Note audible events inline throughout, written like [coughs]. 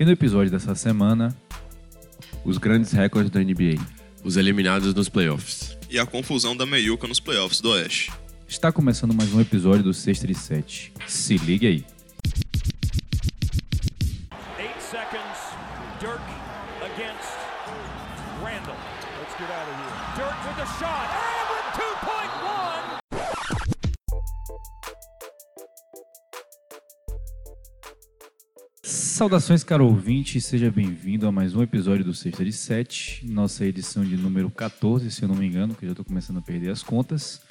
E no episódio dessa semana, Os grandes recordes da NBA. Os eliminados nos playoffs. E a confusão da meiuca nos playoffs do Oeste. está começando mais um episódio do Sexta e Sete. Se ligue aí. Saudações, caro ouvinte, seja bem-vindo a mais um episódio do Sexta de Sete, nossa edição de número 14, se eu não me engano, que eu já tô começando a perder as contas.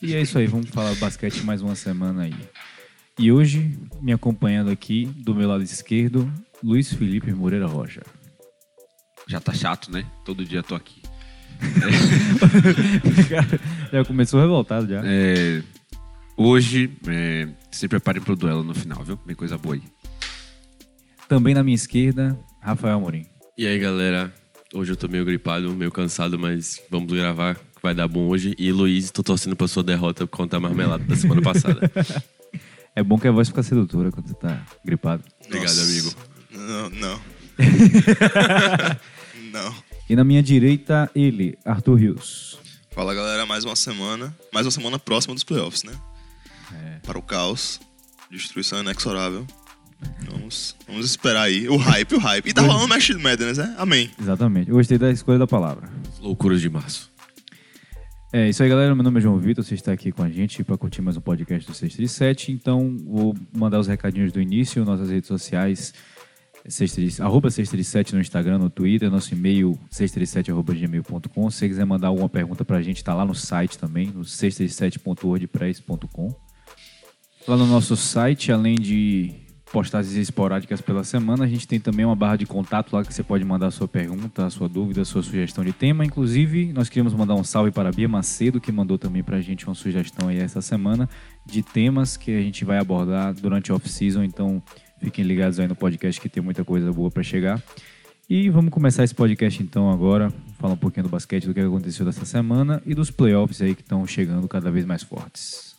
E é isso aí, vamos falar basquete mais uma semana aí. E hoje, me acompanhando aqui, do meu lado esquerdo, Luiz Felipe Moreira Rocha. Já tá chato, né? Todo dia tô aqui. [laughs] Já começou revoltado já. É, hoje, é, se preparem pro duelo no final, viu? Vem coisa boa aí. Também na minha esquerda, Rafael Amorim. E aí, galera? Hoje eu tô meio gripado, meio cansado, mas vamos gravar, que vai dar bom hoje. E Luiz, tô torcendo pra sua derrota contra a marmelada da semana passada. [laughs] É bom que a voz fica sedutora quando você tá gripado. Obrigado, amigo. Não, não. [laughs] não. E na minha direita, ele, Arthur Rios. Fala galera, mais uma semana. Mais uma semana próxima dos playoffs, né? É. Para o caos. Destruição inexorável. Vamos, vamos esperar aí. O hype, o hype. E tá rolando Match Madness, né? Amém. Exatamente. Eu gostei da escolha da palavra. Loucuras de março. É isso aí, galera. Meu nome é João Vitor. Você está aqui com a gente para curtir mais um podcast do 637. Então, vou mandar os recadinhos do início, nossas redes sociais, 637, arroba 637 no Instagram, no Twitter, nosso e-mail 637.gmail.com. Se você quiser mandar alguma pergunta para a gente, está lá no site também, no 637.wordpress.com. Lá no nosso site, além de postagens esporádicas pela semana, a gente tem também uma barra de contato lá que você pode mandar sua pergunta, sua dúvida, sua sugestão de tema. Inclusive, nós queríamos mandar um salve para a Bia Macedo, que mandou também para a gente uma sugestão aí essa semana de temas que a gente vai abordar durante a off-season. Então, fiquem ligados aí no podcast que tem muita coisa boa para chegar. E vamos começar esse podcast então agora, falar um pouquinho do basquete, do que aconteceu dessa semana e dos playoffs aí que estão chegando cada vez mais fortes.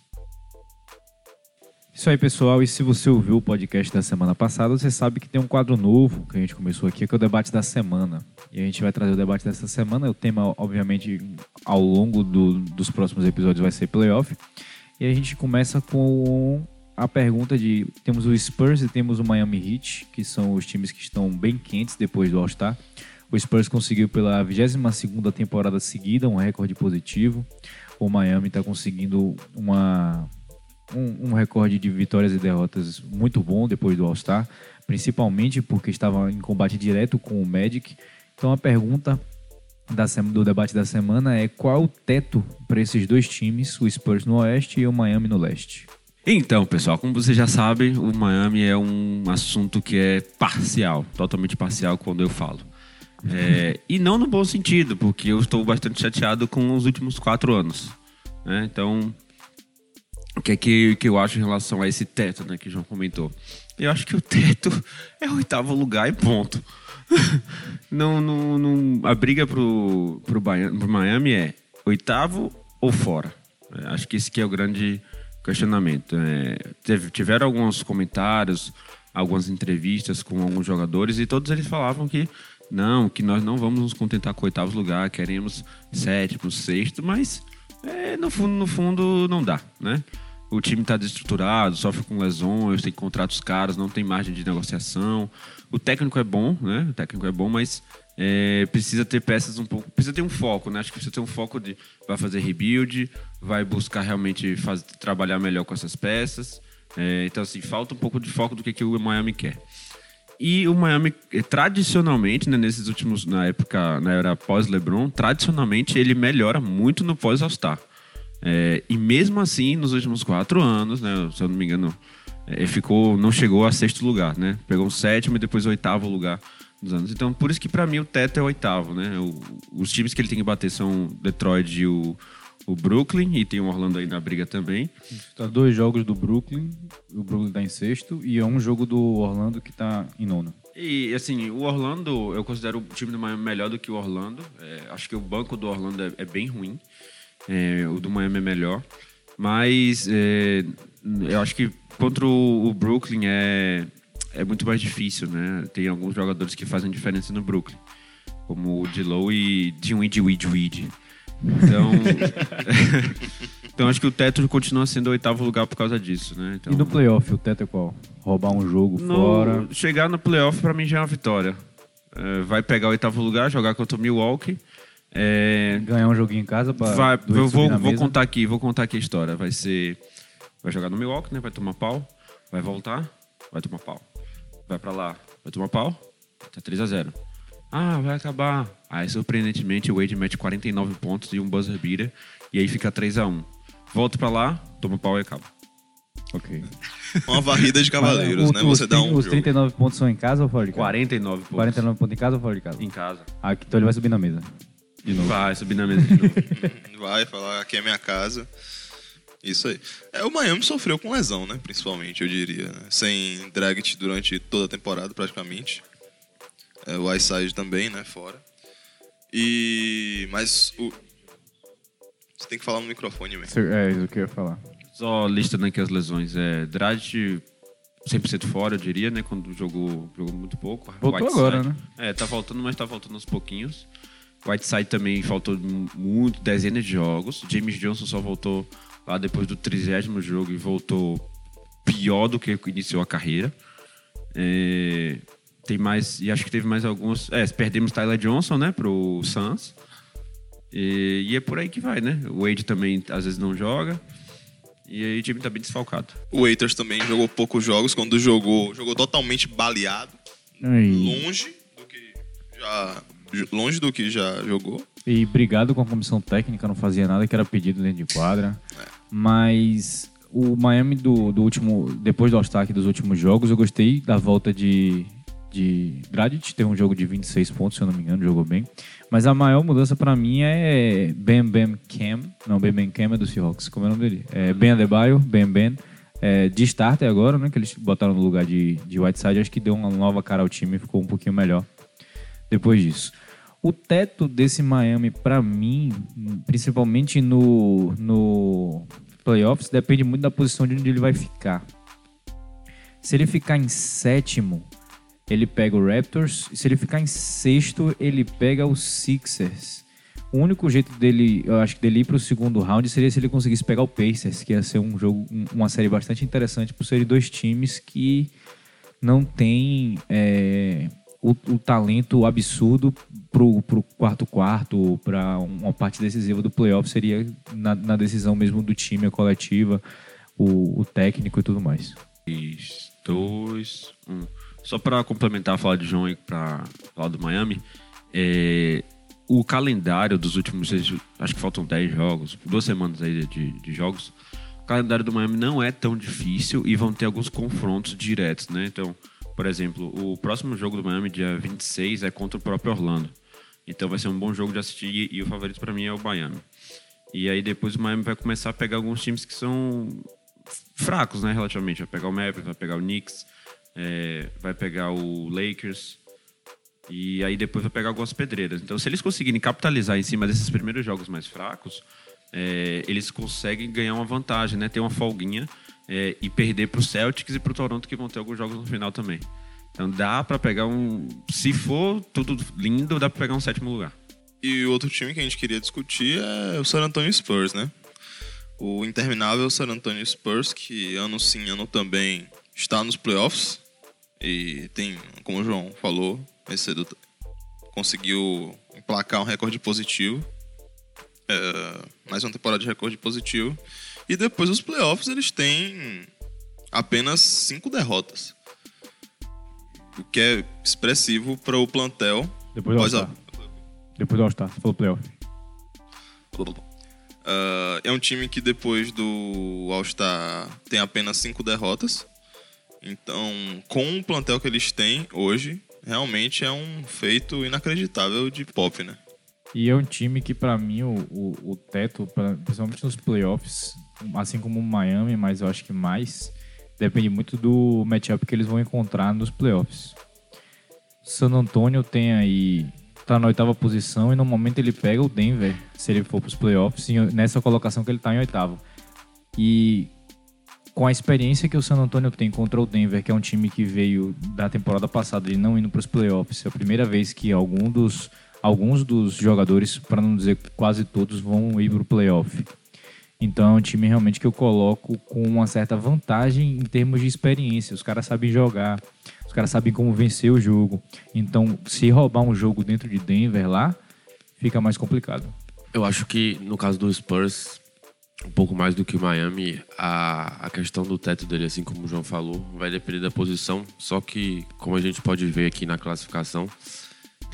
Isso aí, pessoal. E se você ouviu o podcast da semana passada, você sabe que tem um quadro novo que a gente começou aqui, que é o debate da semana. E a gente vai trazer o debate dessa semana. O tema, obviamente, ao longo do- dos próximos episódios vai ser playoff. E a gente começa com a pergunta de... Temos o Spurs e temos o Miami Heat, que são os times que estão bem quentes depois do All-Star. O Spurs conseguiu pela 22ª temporada seguida um recorde positivo. O Miami está conseguindo uma um, um recorde de vitórias e derrotas muito bom depois do All-Star, principalmente porque estava em combate direto com o Magic. Então a pergunta da do debate da semana é qual o teto para esses dois times, o Spurs no Oeste e o Miami no Leste? Então, pessoal, como você já sabe, o Miami é um assunto que é parcial, totalmente parcial quando eu falo. É, [laughs] e não no bom sentido, porque eu estou bastante chateado com os últimos quatro anos. né? Então, o que é que, que eu acho em relação a esse teto né, que o João comentou? Eu acho que o teto [laughs] é o oitavo lugar e ponto. [laughs] não, não, não, a briga pro, pro, pro Miami é oitavo ou fora. É, acho que esse que é o grande questionamento. É, teve- tiveram alguns comentários, algumas entrevistas com alguns jogadores e todos eles falavam que não, que nós não vamos nos contentar com oitavo lugar, queremos sétimo, sexto, mas é, no fundo, no fundo não dá, né? O time está desestruturado, sofre com lesões, tem contratos caros, não tem margem de negociação. O técnico é bom, né? O técnico é bom, mas é, precisa ter peças um pouco. Precisa ter um foco, né? Acho que precisa ter um foco de. Vai fazer rebuild, vai buscar realmente faz, trabalhar melhor com essas peças. É, então, assim, falta um pouco de foco do que, que o Miami quer. E o Miami, eh, tradicionalmente, né, nesses últimos, na época, na era pós-LeBron, tradicionalmente ele melhora muito no pós-All-Star. É, e mesmo assim, nos últimos quatro anos, né, se eu não me engano, eh, ficou, não chegou a sexto lugar, né? Pegou o sétimo e depois o oitavo lugar nos anos. Então, por isso que para mim o teto é o oitavo, né? O- os times que ele tem que bater são Detroit e o, o Brooklyn, e tem o Orlando aí na briga também. Tá dois jogos do Brooklyn, o Brooklyn tá em sexto, e é um jogo do Orlando que tá em nono. E assim, o Orlando, eu considero o time do Miami melhor do que o Orlando. É, acho que o banco do Orlando é, é bem ruim. É, o do Miami é melhor. Mas é, eu acho que contra o, o Brooklyn é, é muito mais difícil, né? Tem alguns jogadores que fazem diferença no Brooklyn, como o Dilow e Dinwiddie Weed Weed. Então, [laughs] [laughs] então acho que o teto continua sendo o oitavo lugar por causa disso, né? Então, E no playoff, o teto é qual? Roubar um jogo no- fora. Chegar no playoff pra mim já é uma vitória. É, vai pegar o oitavo lugar, jogar contra o Milwaukee. É, Ganhar um joguinho em casa pra. vai, eu vou, vou contar aqui, vou contar aqui a história. Vai ser. Vai jogar no Milwaukee, né? Vai tomar pau. Vai voltar, vai tomar pau. Vai pra lá, vai tomar pau. Tá 3x0. Ah, vai acabar. Aí, surpreendentemente, o Wade mete 49 pontos e um buzzer beater. E aí fica 3x1. Volta pra lá, toma pau e acaba. Ok. [laughs] Uma varrida de cavaleiros, Mas, né? Você dá um Os jogo. 39 pontos são em casa ou fora de casa? 49 pontos. 49 pontos em casa ou fora de casa? Em casa. Ah, então ele vai subir na mesa. De novo. Vai subir na mesa de novo. [laughs] Vai falar, aqui é minha casa. Isso aí. É, o Miami sofreu com lesão, né? Principalmente, eu diria. né? Sem Dragic durante toda a temporada, praticamente. É, o Whiteside também, né? Fora. E... Mas o... Você tem que falar no microfone, mesmo. É isso que eu ia falar. Só listando aqui as lesões. É, Dragic 100% fora, eu diria, né? Quando jogou, jogou muito pouco. Voltou Whiteside- agora, né? É, tá voltando, mas tá voltando aos pouquinhos. Whiteside também faltou mu- muito, dezenas de jogos. James Johnson só voltou lá depois do trigésimo jogo e voltou pior do que iniciou a carreira. É, tem mais, e acho que teve mais alguns. É, perdemos Tyler Johnson, né, pro Suns. E, e é por aí que vai, né? O Wade também às vezes não joga. E aí o time tá bem desfalcado. O Waiters também jogou poucos jogos. Quando jogou, jogou totalmente baleado. Aí. Longe do que já... Longe do que já jogou. E brigado com a comissão técnica, não fazia nada que era pedido dentro de quadra. Mas o Miami do, do último. Depois do All-Star dos últimos jogos, eu gostei da volta de. De Dragic, teve um jogo de 26 pontos, se eu não me engano, jogou bem. Mas a maior mudança pra mim é Ben Ben Cam. Não, Ben Ben Cam é do Seahawks. Como é o nome dele? É Ben Adebayo, Ben Ben. É, de starter agora, né? Que eles botaram no lugar de, de Whiteside. Acho que deu uma nova cara ao time e ficou um pouquinho melhor depois disso. O teto desse Miami, pra mim, principalmente no, no playoffs, depende muito da posição de onde ele vai ficar. Se ele ficar em sétimo, ele pega o Raptors. Se ele ficar em sexto, ele pega os Sixers. O único jeito dele, eu acho que dele ir pro segundo round seria se ele conseguisse pegar o Pacers, que ia ser um jogo, um- uma série bastante interessante por serem dois times que não tem é, o, o talento absurdo pro, pro quarto quarto, para uma parte decisiva do playoff seria na, na decisão mesmo do time, a coletiva, o, o técnico e tudo mais. 3, 2, 1. Só para complementar a fala de João e para falar do Miami, é, o calendário dos últimos, acho que faltam 10 jogos, duas semanas aí de, de jogos. O calendário do Miami não é tão difícil e vão ter alguns confrontos diretos, né? Então, por exemplo, o próximo jogo do Miami, dia 26, é contra o próprio Orlando. Então vai ser um bom jogo de assistir e, o favorito para mim é o Miami. E aí depois o Miami vai começar a pegar alguns times que são fracos, né, relativamente. Vai pegar o Mavericks, vai pegar o Knicks, é, vai pegar o Lakers e aí depois vai pegar algumas pedreiras. Então, se eles conseguirem capitalizar em cima desses primeiros jogos mais fracos, é, eles conseguem ganhar uma vantagem, né, ter uma folguinha é, e perder para o Celtics e para o Toronto que vão ter alguns jogos no final também. Então, dá para pegar um, se for tudo lindo, dá para pegar um sétimo lugar. E o outro time que a gente queria discutir é o San Antonio Spurs, né? O interminável San Antonio Spurs, que ano sim, ano também está nos playoffs. E tem, como o João falou, cedo conseguiu emplacar um recorde positivo. É, mais uma temporada de recorde positivo. E depois dos playoffs eles têm apenas cinco derrotas. O que é expressivo para o plantel. Depois do a- All-Star. Depois do All-Star, você falou playoff. Ah, é um time que depois do All-Star tem apenas cinco derrotas. Então, com o plantel que eles têm hoje, realmente é um feito inacreditável de pop, né? E é um time que, pra mim, o, o, o teto, pra- principalmente nos playoffs, assim como o Miami, mas eu acho que mais, depende muito do matchup que eles vão encontrar nos playoffs. San Antonio tem aí. tá na oitava posição e no momento ele pega o Denver, se ele for pros playoffs, em- nessa colocação que ele tá em oitavo. E com a experiência que o San Antonio tem contra o Denver, que é um time que veio da temporada passada e não indo para os playoffs, é a primeira vez que algum dos, alguns dos jogadores, para não dizer quase todos, vão ir para o playoff. Então é um time realmente que eu coloco com uma certa vantagem em termos de experiência. Os caras sabem jogar, os caras sabem como vencer o jogo. Então, se roubar um jogo dentro de Denver lá, fica mais complicado. Eu acho que no caso do Spurs, um pouco mais do que o Miami, a, a questão do teto dele, assim como o João falou, vai depender da posição. Só que, como a gente pode ver aqui na classificação,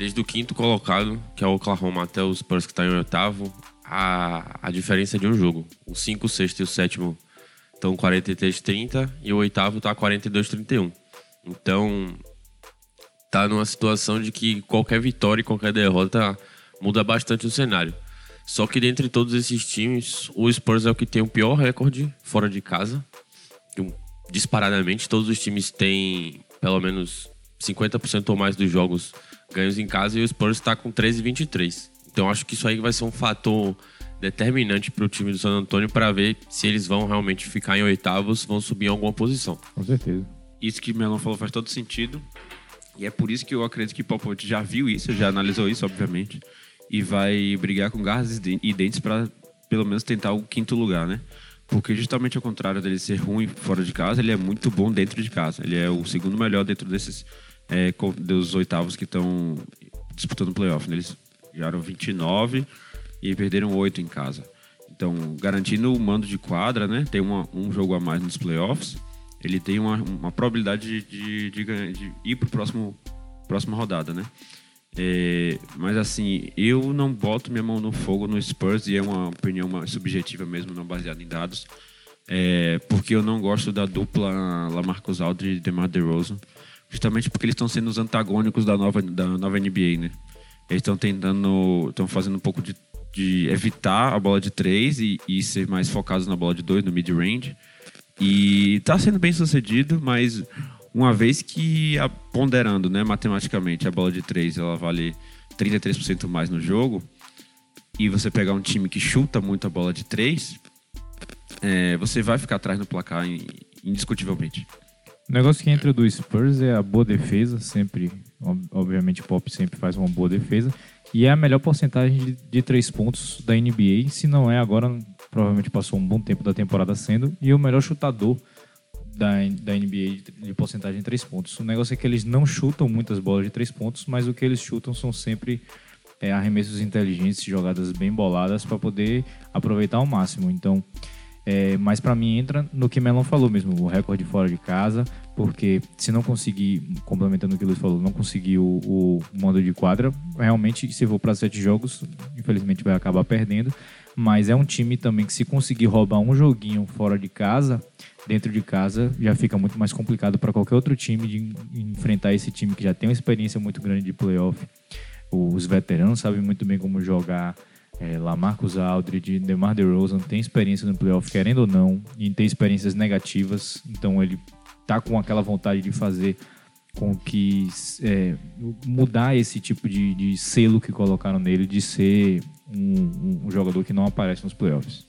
desde o quinto colocado, que é o Oklahoma, até o Spurs que está em oitavo, a, a diferença é de um jogo. O 5, o sexto e o sétimo estão 43-30 e o oitavo está 42-31. Então, tá numa situação de que qualquer vitória e qualquer derrota muda bastante o cenário. Só que dentre todos esses times, o Spurs é o que tem o pior recorde fora de casa. Disparadamente, todos os times têm pelo menos 50% ou mais dos jogos ganhos em casa e o Spurs está com 13-23. Então acho que isso aí vai ser um fator determinante para o time do San Antonio para ver se eles vão realmente ficar em oitavos, vão subir em alguma posição. Com certeza. Isso que o Melon falou faz todo sentido. E é por isso que eu acredito que o Popovich já viu isso, já analisou isso, obviamente. E vai brigar com garras e dentes para pelo menos tentar o quinto lugar, né? Porque justamente ao contrário dele ser ruim fora de casa, ele é muito bom dentro de casa. Ele é o segundo melhor dentro desses é, dos oitavos que estão disputando o playoff. Né? Eles jogaram 29 e perderam 8 em casa. Então, garantindo o mando de quadra, né? Tem uma, um jogo a mais nos playoffs. Ele tem uma, uma probabilidade de, de, de, de ir para a próxima rodada, né? É, mas assim, eu não boto minha mão no fogo no Spurs e é uma opinião subjetiva mesmo, não baseada em dados. É, porque eu não gosto da dupla Lamarcus Aldridge e DeMar DeRozan, justamente porque eles estão sendo os antagônicos da nova, da nova NBA, né? Eles estão tentando, estão fazendo um pouco de, de, evitar a bola de três e, e ser mais focados na bola de dois, no mid-range. E está sendo bem sucedido, mas uma vez que, ponderando né, matematicamente, a bola de três ela vale 33% mais no jogo, e você pegar um time que chuta muito a bola de três, é, você vai ficar atrás no placar indiscutivelmente. O negócio que entra do Spurs é a boa defesa, sempre, obviamente o Pop sempre faz uma boa defesa, e é a melhor porcentagem de, de três pontos da NBA, se não é agora, provavelmente passou um bom tempo da temporada sendo, e o melhor chutador da, da NBA de, de porcentagem de três pontos. O negócio é que eles não chutam muitas bolas de três pontos, mas o que eles chutam são sempre é, arremessos inteligentes, jogadas bem boladas para poder aproveitar ao máximo. Então, é, mas para mim entra no que Melon falou mesmo, o recorde fora de casa, porque se não conseguir, complementando o que o Luiz falou, não conseguir o, o mando de quadra, realmente se for para sete jogos, infelizmente vai acabar perdendo. Mas é um time também que se conseguir roubar um joguinho fora de casa, dentro de casa, já fica muito mais complicado para qualquer outro time de enfrentar esse time que já tem uma experiência muito grande de playoff. Os veteranos sabem muito bem como jogar é, Lamarcus Aldridge, DeMar DeRozan tem experiência no playoff, querendo ou não, e tem experiências negativas, então ele tá com aquela vontade de fazer com que é, mudar esse tipo de, de, selo que colocaram nele de ser um, um, jogador que não aparece nos playoffs.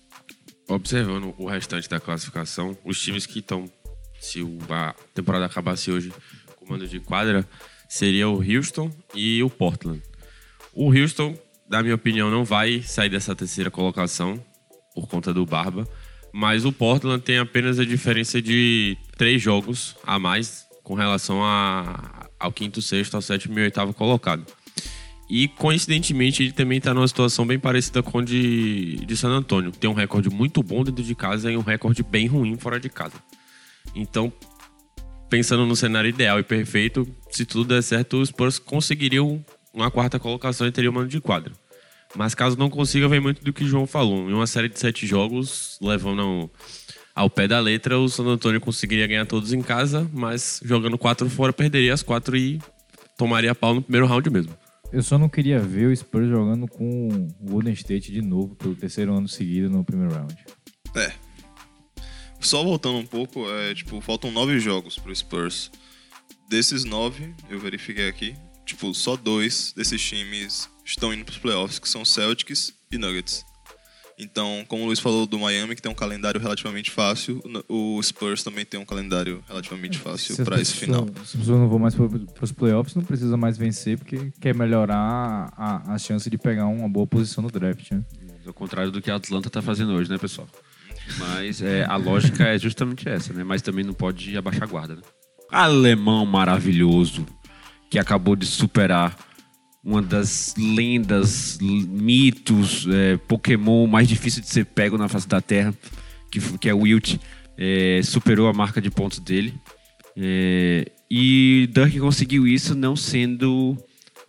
Observando o restante da classificação, os times que estão, se a temporada acabasse hoje, comando de quadra, seria o Houston e o Portland. O Houston na minha opinião, não vai sair dessa terceira colocação por conta do Barba. Mas o Portland tem apenas a diferença de três jogos a mais com relação a, ao quinto, sexto, ao sétimo e oitavo colocado. E coincidentemente ele também está numa situação bem parecida com o de, de San Antônio. Tem um recorde muito bom dentro de casa e um recorde bem ruim fora de casa. Então, pensando no cenário ideal e perfeito, se tudo der certo, os Spurs conseguiriam uma quarta colocação e teria o mano de quadra. Mas caso não consiga, vem muito do que o João falou. Em uma série de sete jogos, levando ao, ao pé da letra, o San Antonio conseguiria ganhar todos em casa, mas jogando quatro fora, perderia as quatro e tomaria pau no primeiro round mesmo. Eu só não queria ver o Spurs jogando com o Golden State de novo pelo terceiro ano seguido no primeiro round. É. Só voltando um pouco, é, tipo, faltam nove jogos pro Spurs. Desses nove, eu verifiquei aqui, tipo, só dois desses times estão indo para os playoffs, que são Celtics e Nuggets. Então, como o Luiz falou do Miami, que tem um calendário relativamente fácil, o Spurs também tem um calendário relativamente fácil as para esse final. Se as não vão mais para os playoffs, não precisa mais vencer, porque quer melhorar a, a chance de pegar uma boa posição no draft. Né? Ao contrário do que a Atlanta tá fazendo hoje, né, pessoal? Mas é, a lógica é justamente essa, né? Mas também não pode abaixar a guarda, né? Alemão maravilhoso, que acabou de superar uma das lendas, mitos, é, Pokémon mais difícil de ser pego na face da Terra, que, que é o Wilt, é, superou a marca de pontos dele. É, e Dirk conseguiu isso não sendo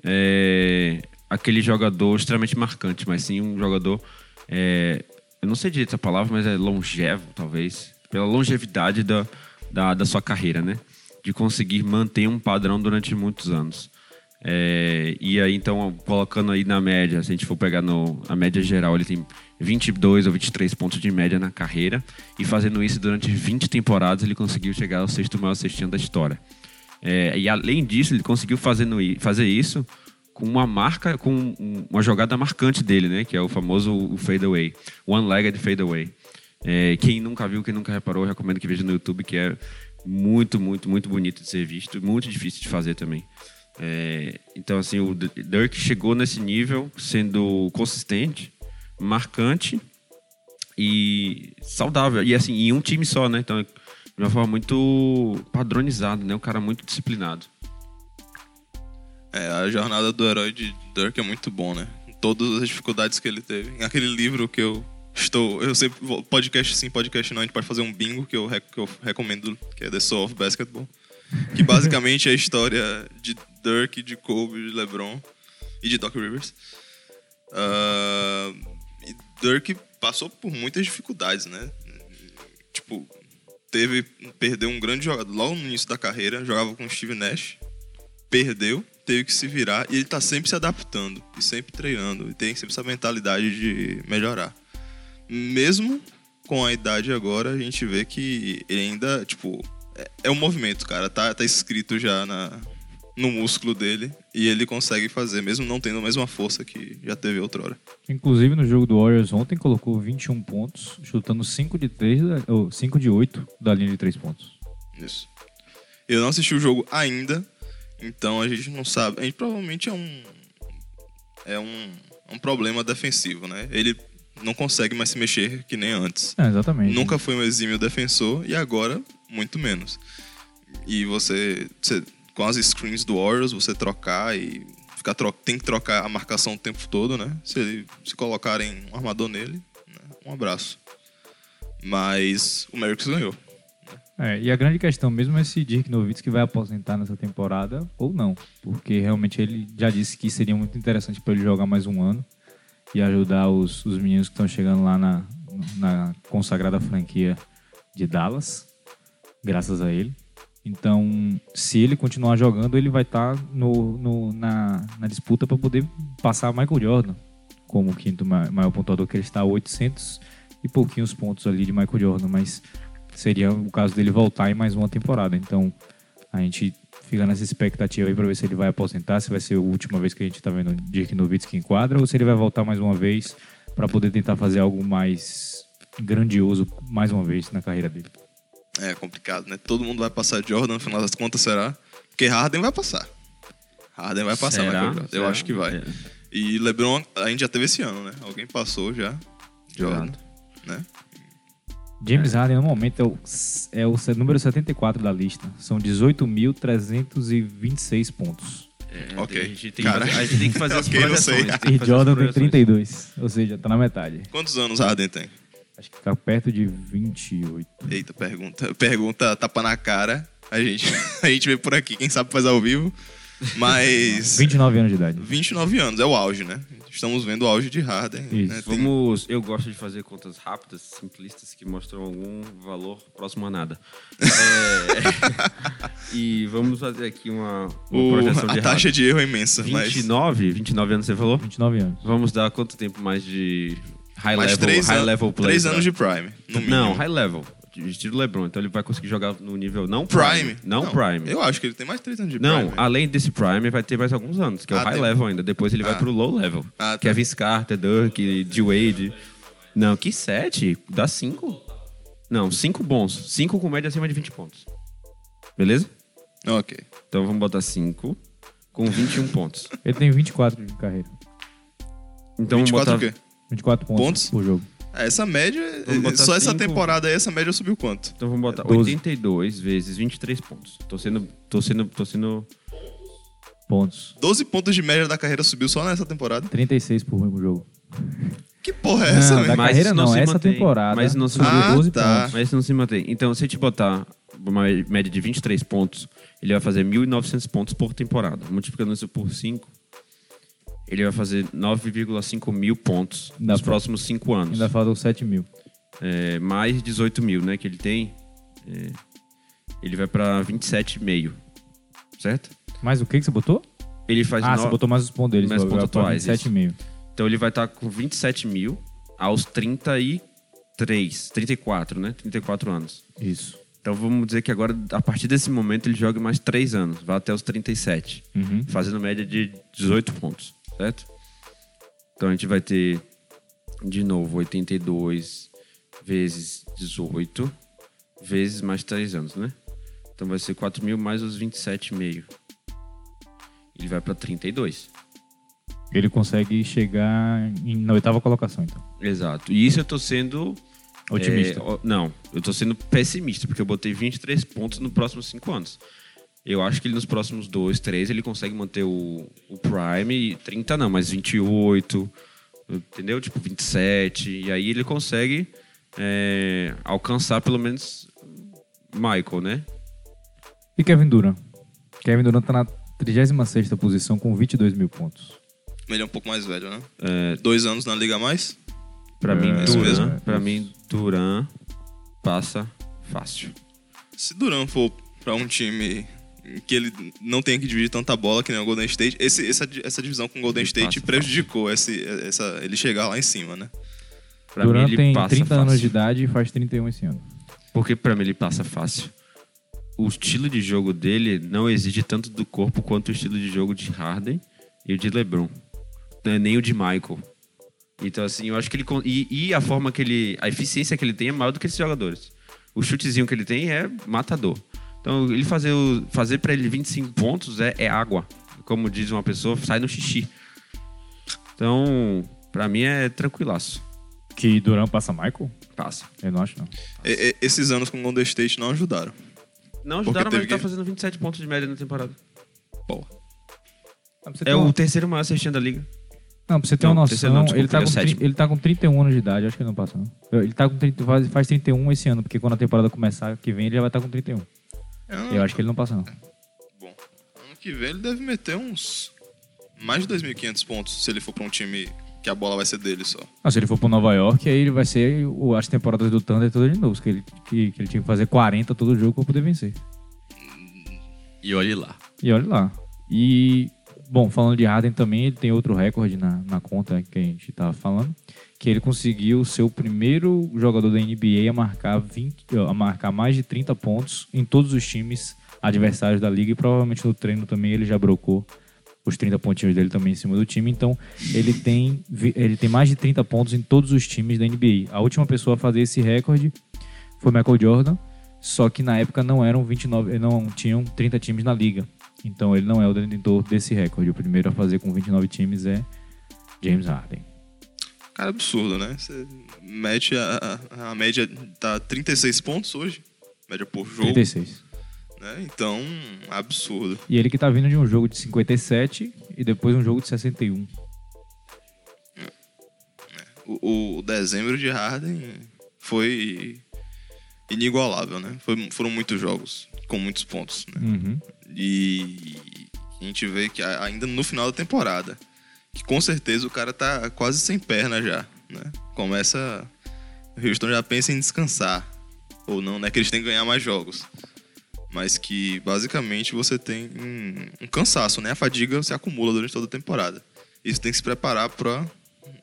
é, aquele jogador extremamente marcante, mas sim um jogador. é, eu não sei direito essa palavra, mas é longevo, talvez. Pela longevidade da, da, da sua carreira, né? De conseguir manter um padrão durante muitos anos. É, e aí, então, colocando aí na média, se a gente for pegar no, a média geral, ele tem 22 ou 23 pontos de média na carreira. E fazendo isso durante 20 temporadas, ele conseguiu chegar ao sexto maior cestinha da história. É, e além disso, ele conseguiu fazendo, fazer isso com uma marca, com um- uma jogada marcante dele, né? Que é o famoso fadeaway. One-legged fadeaway. É, quem nunca viu, quem nunca reparou, recomendo que veja no YouTube, que é muito, muito, muito bonito de ser visto. Muito difícil de fazer também. É, então, assim, o Dirk chegou nesse nível sendo consistente, marcante e saudável. E assim, em um time só, né? Então, de uma forma muito padronizada, né? Um cara muito disciplinado. É, a jornada do herói de Dirk é muito bom, né? Todas as dificuldades que ele teve. Aquele livro que eu estou. Eu sempre. Podcast sim, podcast não. A gente pode fazer um bingo que eu, que eu recomendo, que é The Soul of Basketball. Que basicamente é a história de Dirk, de Kobe, de LeBron e de Doc Rivers. Ah, e Dirk passou por muitas dificuldades, né? Tipo, teve. Perdeu um grande jogador logo no início da carreira, jogava com o Steve Nash perdeu, teve que se virar e ele tá sempre se adaptando e sempre treinando e tem sempre essa mentalidade de melhorar. Mesmo com a idade agora, a gente vê que ele ainda, tipo, é, é um movimento, cara, tá, tá escrito já na, no músculo dele e ele consegue fazer, mesmo não tendo a mesma força que já teve outrora. Inclusive no jogo do Warriors ontem colocou 21 pontos, chutando 5 de 3, da- ou 5 de 8 da linha de 3 pontos. Isso. Eu não assisti o jogo ainda, então a gente não sabe. A gente provavelmente é um. É um, um problema defensivo, né? Ele não consegue mais se mexer que nem antes. É, exatamente. Nunca foi um exímio defensor e agora muito menos. E você, você- com as screens do Warriors, você trocar e ficar tro tem que trocar a marcação o tempo todo, né? Se ele se colocarem um armador nele, né? um abraço. Mas o Mavericks ganhou. É, e a grande questão mesmo é se Dirk Nowitzki vai aposentar nessa temporada ou não. Porque realmente ele já disse que seria muito interessante para ele jogar mais um ano e ajudar os, os meninos que estão chegando lá na, na consagrada franquia de Dallas, graças a ele. Então, se ele continuar jogando, ele vai estar no, no- na, na disputa para poder passar Michael Jordan como o quinto ma- maior pontuador, que ele está a 800 e pouquinhos pontos ali de Michael Jordan, mas seria o caso dele voltar em mais uma temporada. Então, a gente fica nessa expectativa aí para ver se ele vai aposentar, se vai ser a última vez que a gente tá vendo Dirk Nowitzki em quadra, ou se ele vai voltar mais uma vez para poder tentar fazer algo mais grandioso mais uma vez na carreira dele. É complicado, né? Todo mundo vai passar Jordan, no final das contas será? Porque Harden vai passar. Harden vai passar, Será? Michael Jordan. Eu Será? acho que vai. É. E LeBron, a gente já teve esse ano, né? Alguém passou já. Jordan, né? James Harden, no momento, é o, é o número 74 da lista. São 18.326 pontos. É, Ok. A gente tem, Cara. que fazer- a gente tem que fazer [laughs] as Ok, não sei. projeções. tem E Jordan tem projeções. 32, ou seja, tá na metade. Quantos anos Harden tem? Acho que tá perto de 28. Eita, pergunta. Pergunta tapa na cara. A gente, [laughs] a gente vê por aqui, quem sabe faz ao vivo. Mas [laughs] 29 anos de idade. 29 anos, é o auge, né? Estamos vendo o auge de Harden. Isso. Né? Tem- Vamos, eu gosto de fazer contas rápidas, simplistas, que mostram algum valor próximo a nada. É, [laughs] e vamos fazer aqui uma, uma o- projeção de a taxa errado. de erro é imensa, mas 29, 29 anos você falou? 29 anos. Vamos dar quanto tempo mais de high mais level, três, high an- level play? três anos de Prime. Não, high level. Estilo LeBron. Então ele vai conseguir jogar no nível não prime. Prime? Não, prime. Eu acho que ele tem mais três anos de Não, Prime. além desse Prime, vai ter mais alguns anos, que é o Ah, high tem- level ainda. Depois ele vai Ah. pro low level. Ah, tá. Que é Vince Carter, Dirk, D-Wade. Não, que 7? Dá 5. Não, 5 bons. 5 com média acima de 20 pontos. Beleza? Ok. Então vamos botar 5 com 21 pontos. Ele tem 24 de carreira. Então 24 vamos botar o quê? 24 pontos, Pontos? por jogo. Ah, Essa média, botar só essa cinco. temporada aí, essa média subiu quanto? Então vamos botar 12. 82 vezes 23 pontos. Tô sendo tô sendo tô sendo Pontos. 12 pontos de média da carreira subiu só nessa temporada. 36 por jogo. Que porra é essa, Não, velho? da Mas carreira não não, se essa mantém. temporada. Mas não se subiu mantém. 12 Ah, tá. pontos. Mas não se mantém. Então, se a gente botar uma média de 23 pontos, ele vai fazer 1.900 pontos por temporada. Multiplicando isso por 5, ele vai fazer 9,5 mil pontos Ainda nos fa- próximos 5 anos. Ainda faltam 7 mil. É, mais 18 mil, né, que ele tem. é, ele vai pra 27,5. Certo? Mais o que que você botou? Ele faz Ah, no- você botou mais os pontos deles. Mais vai pontos pra atuais, 27,5. Então ele vai estar com 27 mil aos 33, 34, né? 34 anos. Isso. Então vamos dizer que agora, a partir desse momento, ele joga mais 3 anos, vai até os 37, Uhum. fazendo média de 18 pontos, certo? Então a gente vai ter, de novo, 82 vezes 18, vezes mais 3 anos, né? Então vai ser 4 mil mais os 27,5. Ele vai para 32. Ele consegue chegar em- na oitava colocação, então. Exato. E isso eu tô sendo. Otimista. é, não, eu tô sendo pessimista, porque eu botei 23 pontos nos próximos 5 anos. Eu acho que ele nos próximos 2, 3, ele consegue manter o, o Prime, e 30 não, mas 28, entendeu? Tipo 27, e aí ele consegue é, alcançar pelo menos Michael, né? E Kevin Durant? Kevin Durant tá na 36ª posição com 22 mil pontos. Ele é um pouco mais velho, né? É, Dois anos na liga a mais. pra mim, É, Duran, mesmo. pra mim, Duran passa fácil. Se Duran for pra um time que ele não tenha que dividir tanta bola que nem o Golden State, esse- essa, essa divisão com o Golden State prejudicou esse, essa, ele chegar lá em cima, né? Pra Durant mim, ele tem passa 30 anos fácil. de idade e faz 31 esse ano. Porque pra mim ele passa fácil. O estilo de jogo dele não exige tanto do corpo quanto o estilo de jogo de Harden e o de LeBron. Não é nem o de Michael. Então, assim, eu acho que ele. E, e a forma que ele. A eficiência que ele tem é maior do que esses jogadores. O chutezinho que ele tem é matador. Então, ele fazer, o, fazer pra ele 25 pontos é, é água. Como diz uma pessoa, sai no xixi. Então, pra mim é tranquilaço. Que Durant passa Michael? Passa. Eu não acho, não. E- e- esses anos com o Golden State não ajudaram. Não ajudaram, mas ele tá que- fazendo 27 pontos de média na temporada. Porra. É o terceiro maior assistente da liga. Não, pra você ter Não, uma noção, terceiro não, desculpa, ele, tá ele é com, o tri- sétimo. ele tá com 31 anos de idade, acho que ele não passa, não. Ele tá com 30, faz, faz 31 esse ano, porque quando a temporada começar, que vem, ele já vai estar com 31. Eu acho que ele não passa, não. Bom, ano que vem ele deve meter uns mais de 2.500 pontos se ele for pra um time que a bola vai ser dele só. Ah, se ele for pro Nova York, aí ele vai ser o, as temporadas do Thunder todas de novo, que ele, que, que ele tinha que fazer 40 todo jogo pra poder vencer. E olhe lá. E olha lá. E, bom, falando de Harden também, ele tem outro recorde na, na conta que a gente tava falando, que ele conseguiu ser o primeiro jogador da NBA a marcar, 20, a marcar mais de 30 pontos em todos os times adversários da liga e provavelmente no treino também ele já brocou os 30 pontinhos dele também em cima do time. Então, ele tem, ele tem mais de 30 pontos em todos os times da NBA. A última pessoa a fazer esse recorde foi Michael Jordan, só que na época não eram 29, não tinham 30 times na liga. Então ele não é o detentor desse recorde. O primeiro a fazer com 29 times é James Harden. Cara, absurdo, né? Você mete a, a, a média tá 36 pontos hoje, média por jogo, 36. né? Então, absurdo. E ele que tá vindo de um jogo de 57 e depois um jogo de 61. O, o dezembro de Harden foi inigualável, né? Foi- foram muitos jogos com muitos pontos, né? Uhum. E a gente vê que ainda no final da temporada, que com certeza o cara tá quase sem perna já, né? Começa. O Houston já pensa em descansar. Ou não, né? Que eles têm que ganhar mais jogos. Mas que basicamente você tem um, um cansaço, né? A fadiga se acumula durante toda a temporada. Isso tem que se preparar para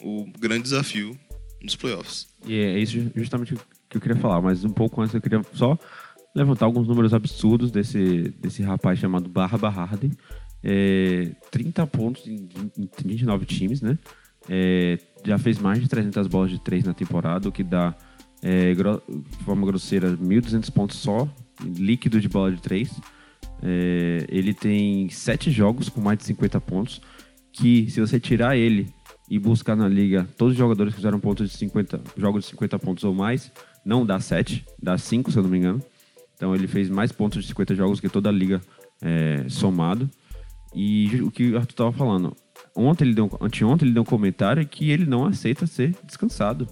o grande desafio dos playoffs. E é isso justamente que eu queria falar, mas um pouco antes eu queria só levantar alguns números absurdos desse, desse rapaz chamado Barra Harden. É, 30 pontos em, em 29 times, né? É, já fez mais de 300 bolas de 3 na temporada, o que dá, é, de forma grosseira, 1.200 pontos só, líquido de bola de 3. É, ele tem 7 jogos com mais de 50 pontos, que se você tirar ele e buscar na liga todos os jogadores que fizeram pontos de 50, jogos de 50 pontos ou mais, não dá 7, dá 5, se eu não me engano. Então ele fez mais pontos de 50 jogos que toda a liga é, somado. E o que o Arthur estava falando, ontem ele deu, anteontem ele deu um comentário que ele não aceita ser descansado.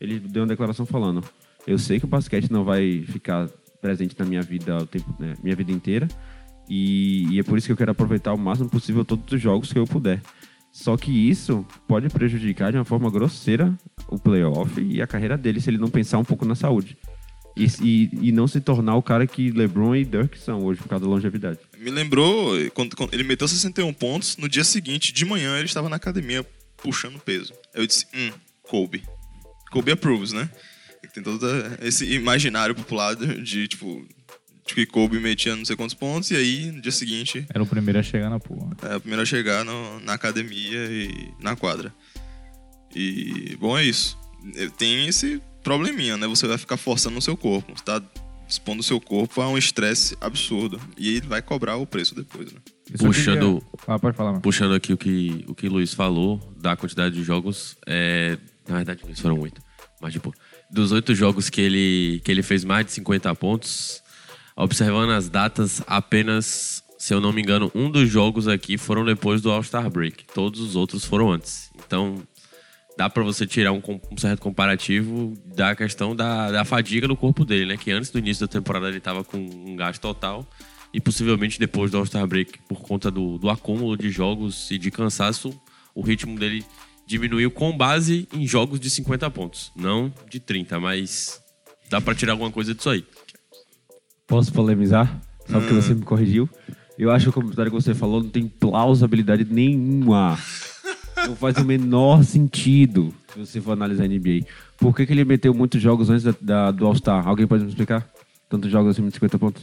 Ele deu uma declaração falando: Eu sei que o basquete não vai ficar presente na minha vida o tempo, né, minha vida inteira. E, e é por isso que eu quero aproveitar o máximo possível todos os jogos que eu puder. Só que isso pode prejudicar de uma forma grosseira o playoff e a carreira dele se ele não pensar um pouco na saúde. E, e, e não se tornar o cara que LeBron e Dirk são hoje por causa da longevidade. Me lembrou, quando, quando ele meteu 61 pontos, no dia seguinte, de manhã, ele estava na academia puxando peso. Eu disse, hum, Kobe. Kobe approves, né? Tem todo esse imaginário popular de, tipo, de que Kobe metia não sei quantos pontos, e aí, no dia seguinte, Era o primeiro a chegar na porra. é o primeiro a chegar no- na academia e na quadra. E, bom, é isso. Tem esse probleminha, né? Você vai ficar forçando o seu corpo. Você tá expondo o seu corpo a um estresse absurdo. E ele vai cobrar o preço depois, né? Puxando- Ah, pode falar, mano. Puxando aqui o que o que o Luiz falou da quantidade de jogos, é, na verdade Luiz, foram oito, mas tipo, dos oito jogos que ele, que ele fez mais de 50 pontos, observando as datas, apenas, se eu não me engano, um dos jogos aqui foram depois do All-Star Break. Todos os outros foram antes. Então, dá pra você tirar um, um certo comparativo da questão da, da fadiga no corpo dele, né? Que antes do início da temporada ele tava com um gasto total e possivelmente depois do All-Star Break, por conta do, do acúmulo de jogos e de cansaço, o ritmo dele diminuiu com base em jogos de 50 pontos. Não de 30, mas dá pra tirar alguma coisa disso aí. Posso polemizar? Só porque você me corrigiu. Eu acho que o comentário que você falou não tem plausibilidade nenhuma. Não faz o menor sentido se você for analisar a NBA. Por que, que ele meteu muitos jogos antes da, da- do All-Star? Alguém pode me explicar? Tantos jogos acima de 50 pontos?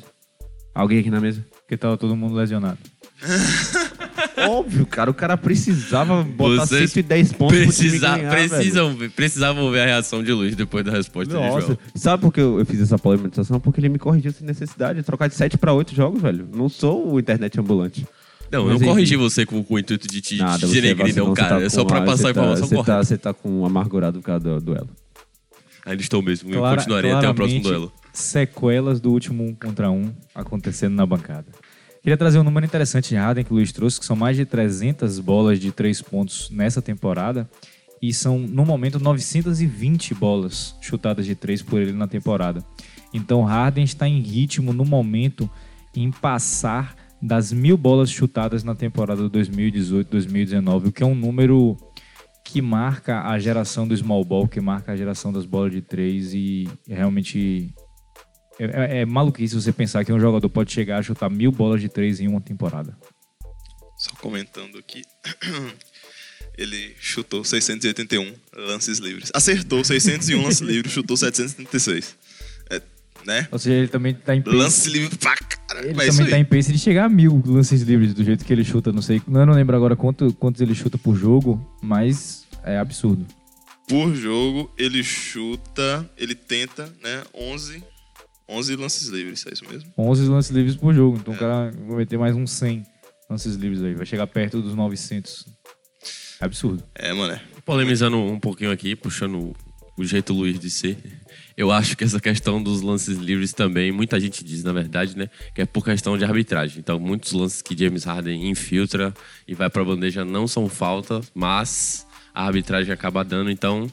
Alguém aqui na mesa? Porque tava todo mundo lesionado. [laughs] Óbvio, cara. O cara precisava botar Vocês 110 pontos pro Precisa, ganhar, velho. precisam, ver- precisavam ver a reação de Luiz depois da resposta de Nossa, João. sabe por que eu eu fiz essa polemização? Porque ele me corrigiu sem necessidade de trocar de 7 para 8 jogos, velho. Não sou o internet ambulante. Não, eu Mas, não corrigi você com, com o intuito de te, Nada, te denegrir, vacilou, não, cara. tá é só com pra a- passar a informação tá, você correta. tá, você tá com um amargurado por causa do duelo. Ainda estou mesmo. Eu Clara- continuarei até o próximo duelo. Sequelas do último um contra um acontecendo na bancada. Queria trazer um número interessante de Harden que o Luiz trouxe, que são mais de 300 bolas de três pontos nessa temporada. E são, no momento, 920 bolas chutadas de três por ele na temporada. Então, Harden está em ritmo, no momento, em passar das mil bolas chutadas na temporada 2018-2019, o que é um número que marca a geração do small ball, que marca a geração das bolas de três e realmente é, é, é maluquice você pensar que um jogador pode chegar a chutar mil bolas de três em uma temporada. Só comentando aqui. [coughs] Ele chutou 681 lances livres. Acertou 601 lances livres, chutou 776. É, né? Ou seja, ele também está em pace, Lance livre pra caramba. ele É também tá em pace de chegar a mil lances livres do jeito que ele chuta, não sei, eu não lembro agora quanto, quantos ele chuta por jogo, mas é absurdo. Por jogo, ele chuta, ele tenta, né? 11, 11 lances livres, é isso mesmo? 11 lances livres por jogo, É. então o cara vai ter mais uns 100 lances livres aí, vai chegar perto dos 900. É absurdo. É, mano. Polemizando um pouquinho aqui, puxando o jeito Luiz de ser. Eu acho que essa questão dos lances livres também, muita gente diz, na verdade, né, que é por questão de arbitragem. Então, muitos lances que James Harden infiltra e vai pra bandeja não são falta, mas a arbitragem acaba dando, então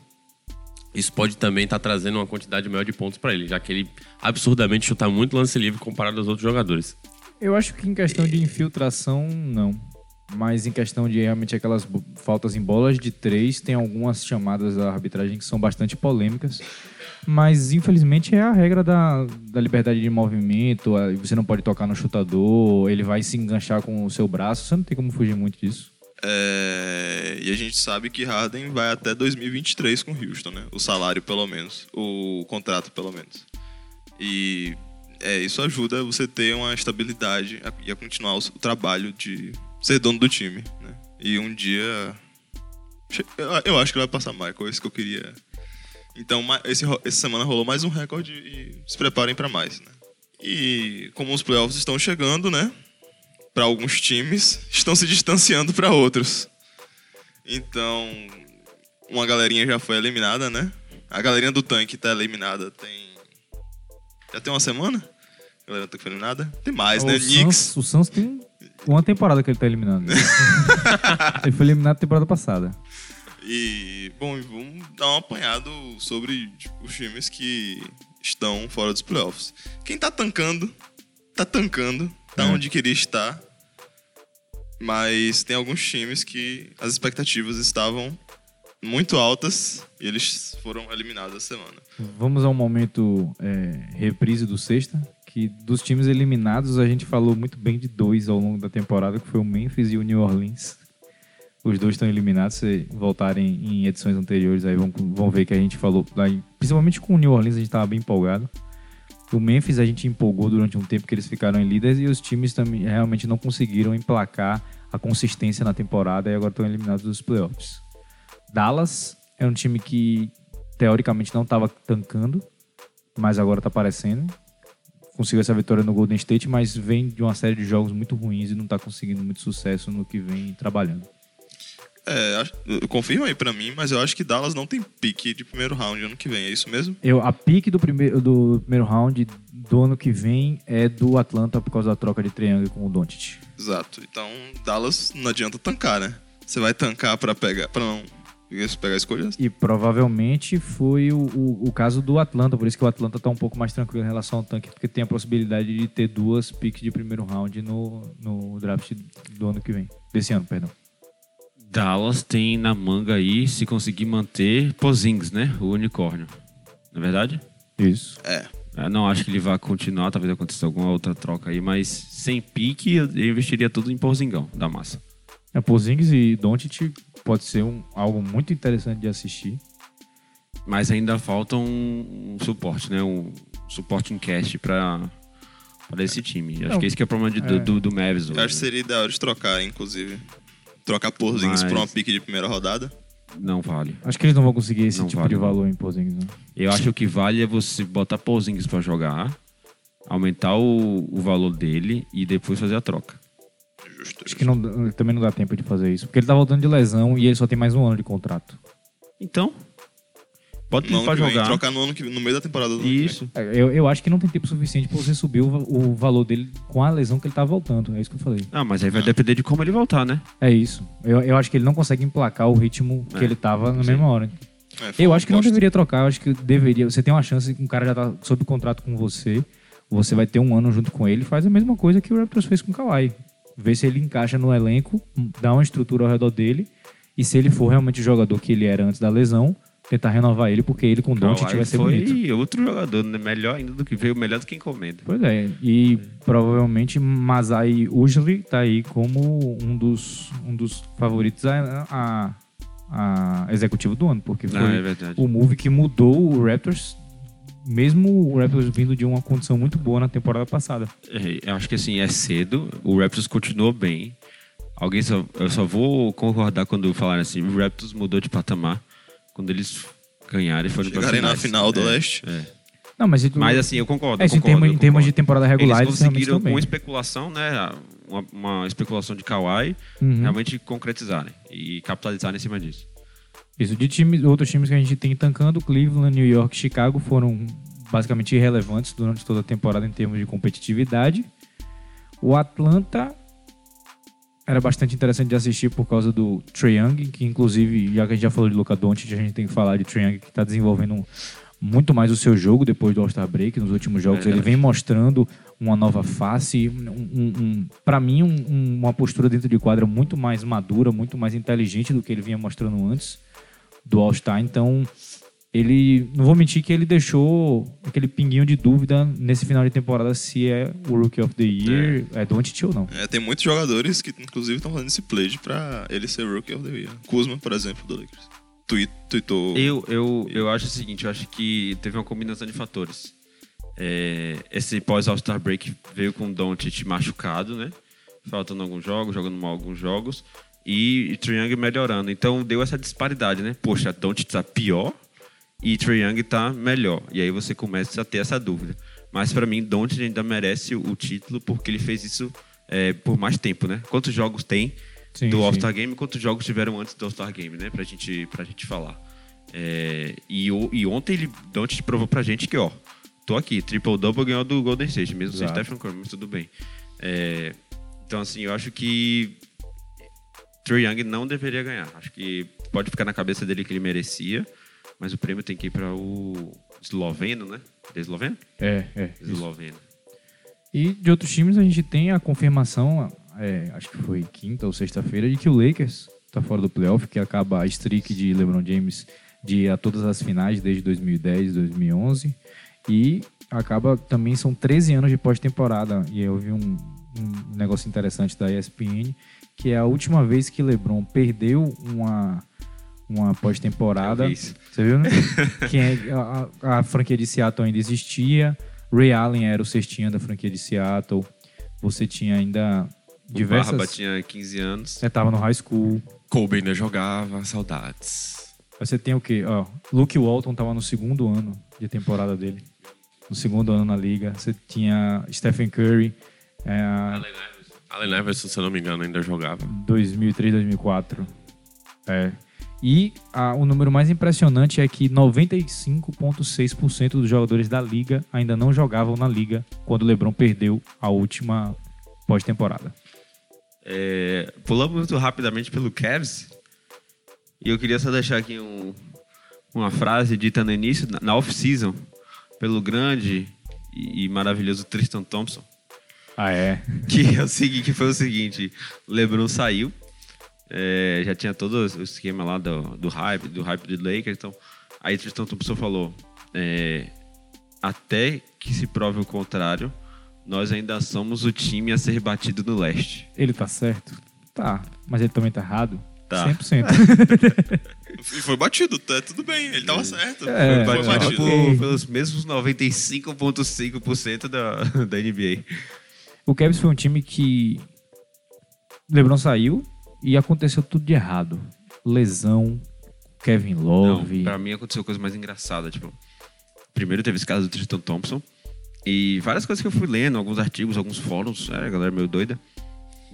isso pode também estar trazendo uma quantidade maior de pontos pra ele, já que ele absurdamente chuta muito lance livre comparado aos outros jogadores. Eu acho que em questão de infiltração, não. Mas em questão de realmente aquelas faltas em bolas de três, tem algumas chamadas da arbitragem que são bastante polêmicas. Mas infelizmente é a regra da, da liberdade de movimento. Você não pode tocar no chutador, ele vai se enganchar com o seu braço. Você não tem como fugir muito disso. É, e a gente sabe que Harden vai até 2023 com Houston, né? O salário, pelo menos. O contrato, pelo menos. E é, isso ajuda você ter uma estabilidade e a continuar o, trabalho de ser dono do time, né? E um dia Eu, acho que vai passar Michael, é isso que eu queria. Então, esse, essa semana rolou mais um recorde e se preparem pra mais, né? E como os playoffs estão chegando, né? Pra alguns times, estão se distanciando pra outros. Então, uma galerinha já foi eliminada, né? A galerinha do tanque tá eliminada tem. Já tem uma semana? A galera do tanque foi eliminada? Tem mais, né? o, Knicks. Suns, o Suns tem uma temporada que ele tá eliminado. [laughs] ele foi eliminado na temporada passada. E, bom, vamos dar um apanhado sobre tipo, os times que estão fora dos playoffs. Quem tá tancando, tá tancando, tá É. onde queria estar. Mas tem alguns times que as expectativas estavam muito altas e eles foram eliminados essa semana. Vamos ao momento é, reprise do sexta, que dos times eliminados a gente falou muito bem de dois ao longo da temporada, que foi o Memphis e o New Orleans. Os dois estão eliminados, se voltarem em edições anteriores, aí vão, vão ver que a gente falou, principalmente com o New Orleans a gente estava bem empolgado. O Memphis a gente empolgou durante um tempo que eles ficaram em líderes e os times também realmente não conseguiram emplacar a consistência na temporada e agora estão eliminados dos playoffs. Dallas é um time que teoricamente não estava tancando, mas agora está aparecendo. Conseguiu essa vitória no Golden State, mas vem de uma série de jogos muito ruins e não está conseguindo muito sucesso no que vem trabalhando. É, confirma aí pra mim, mas eu acho que Dallas não tem pique de primeiro round ano que vem, é isso mesmo? Eu, a pique do primeiro, do primeiro round do ano que vem é do Atlanta por causa da troca de triângulo com o Doncic. Exato. Então, Dallas não adianta tancar, né? Você vai tancar pra pegar, para não pegar escolhas? E provavelmente foi o, o, o caso do Atlanta, por isso que o Atlanta está um pouco mais tranquilo em relação ao tanque, porque tem a possibilidade de ter duas piques de primeiro round no, no draft do ano que vem. Desse ano, perdão. Dallas tem na manga aí, se conseguir manter, Pozings, né? O unicórnio. Não é verdade? Isso. É. Eu não acho que ele vá continuar, talvez aconteça alguma outra troca aí, mas sem pique eu investiria tudo em Pozingão da massa. É, Porzingis e Doncic pode ser um, algo muito interessante de assistir. Mas ainda falta um, um suporte, né? Um suporte em cash pra, pra esse time. Acho Não, que esse que é o problema de- do, é. do, do acho que seria ideal de trocar, inclusive. Trocar Porzingis Mas- por uma pique de primeira rodada. Não vale. Acho que eles não vão conseguir esse Não tipo vale, de não. valor em Porzingis, não. Eu acho que o que vale é você botar Pozingis pra jogar, aumentar o, o valor dele e depois fazer a troca. Justo. Acho que não, também não dá tempo de fazer isso. Porque ele tá voltando de lesão e ele só tem mais um ano de contrato. Então, pode No ano que vem, jogar. trocar no, ano que, no meio da temporada do ano que vem. Isso. É, Eu, eu acho que não tem tempo suficiente pra você subir o, o valor dele com a lesão que ele tá voltando. É isso que eu falei. Ah, mas aí vai depender de como ele voltar, né? É isso. Eu, eu acho que ele não consegue emplacar o ritmo que É, ele tava na sim. mesma hora. É, Eu acho que não deveria trocar. Eu acho que deveria. Você tem uma chance que um cara já tá sob contrato com você. Você vai ter um ano junto com ele. Faz a mesma coisa que o Raptors fez com o Kawhi. Vê se ele encaixa no elenco, dá uma estrutura ao redor dele. E se ele for realmente o jogador que ele era antes da lesão, tentar renovar ele, porque ele com o Doncic Kawhi vai ser foi bonito. outro jogador, né? Melhor ainda do que veio, melhor do que encomenda. Pois é, e provavelmente Masai Ujiri tá aí como um dos, um dos favoritos a, a, a executivo do ano, porque foi Ah, é verdade. o move que mudou o Raptors, mesmo o Raptors vindo de uma condição muito boa na temporada passada. É, eu acho que assim, é cedo, o Raptors continuou bem. Alguém só, eu só vou concordar quando falarem assim, o Raptors mudou de patamar quando eles ganharam e foram pra Chegarem na final do É, leste. é. Não, mas, isso- Mas assim, eu concordo. é, eu em, concordo, termos, eu em termos de temporada regular, Eles eles conseguiram estão com especulação, né? Uma, uma especulação de Kawhi, Uhum. realmente concretizarem e capitalizarem em cima disso. Isso, de times, outros times que a gente tem tancando, Cleveland, New York, Chicago foram basicamente irrelevantes durante toda a temporada em termos de competitividade. O Atlanta era bastante interessante de assistir por causa do Trae Young, que inclusive, já que a gente já falou de Luca Doncic, a gente tem que falar de Trae Young, que está desenvolvendo muito mais o seu jogo depois do All-Star Break. Nos últimos jogos ele vem mostrando uma nova face, um, um, um, para mim um- uma postura dentro de quadra muito mais madura, muito mais inteligente do que ele vinha mostrando antes do All-Star. Então, ele, não vou mentir que ele deixou aquele pinguinho de dúvida nesse final de temporada se é o Rookie of the Year, é, Doncic ou não. É, tem muitos jogadores que, inclusive, estão fazendo esse pledge pra ele ser Rookie of the Year. Kuzma, por exemplo, do Lakers. Tweet, tweetou... Eu, eu, eu acho o seguinte, eu acho que teve uma combinação de fatores. É, esse pós All-Star Break veio com o Doncic machucado, né? Faltando alguns jogos, jogando mal alguns jogos. e, e Young melhorando. Então deu essa disparidade, né? Poxa, Don't tá pior e Trae Young tá melhor. E aí você começa a ter essa dúvida. Mas para mim, Don't ainda merece o título porque ele fez isso é, por mais tempo, né? Quantos jogos tem Sim, do. All-Star Game? Quantos jogos tiveram antes do All-Star Game, né? Pra gente, pra gente falar. É, e, e ontem ele Don't provou pra gente que, ó, tô aqui, triple-double ganhou do Golden State, mesmo sem Exato. Stephen Curry, mas tudo bem. É, então, assim, eu acho que Trae Young não deveria ganhar. Acho que pode ficar na cabeça dele que ele merecia, mas o prêmio tem que ir para o esloveno, né? É esloveno? É, é. isso. Esloveno. E de outros times a gente tem a confirmação, é, acho que foi quinta ou sexta-feira, de que o Lakers está fora do playoff, que acaba a streak de LeBron James de ir a todas as finais desde 2010, 2011. E acaba também, são 13 anos de pós-temporada. E eu vi um, um negócio interessante da ESPN, que é a última vez que LeBron perdeu uma, uma pós-temporada. Vi. Você viu, né? [laughs] é- a, a- franquia de Seattle ainda existia. Ray Allen era o cestinha da franquia de Seattle. Você tinha ainda O diversas... Barba tinha 15 anos. Você tava no high school. Kobe ainda jogava, saudades. Aí Você tem o quê? Ó, Luke Walton tava no segundo ano de temporada dele. No segundo ano na liga. Você tinha Stephen Curry, é, Allen Iverson, se eu não me engano, ainda jogava. 2003, 2004. É. E a- o número mais impressionante é que 95,6% dos jogadores da liga ainda não jogavam na liga quando o LeBron perdeu a última pós-temporada. É, pulamos muito rapidamente pelo Cavs. E eu queria só deixar aqui um- uma frase dita no início, na- na off-season, pelo grande e, e maravilhoso Tristan Thompson. Ah, é? que, é o seguinte, que foi o seguinte: o LeBron saiu, é, já tinha todo o esquema lá do, do hype, do hype do Lakers. Então, aí Tristan Thompson falou: é, até que se prove o contrário, nós ainda somos o time a ser batido no leste. Ele tá certo? Tá. Mas ele também tá errado? Tá. 100%. [laughs] E foi batido, tá tudo bem. Ele tava certo. É, foi batido. por, pelos mesmos 95,5% da, da NBA. o Cavs foi um time que LeBron saiu e aconteceu tudo de errado. Lesão, Kevin Não, Love. pra mim aconteceu coisa mais engraçada. Tipo, primeiro teve esse caso do Tristan Thompson. E várias coisas que eu fui lendo, alguns artigos, alguns fóruns, é, a galera meio doida.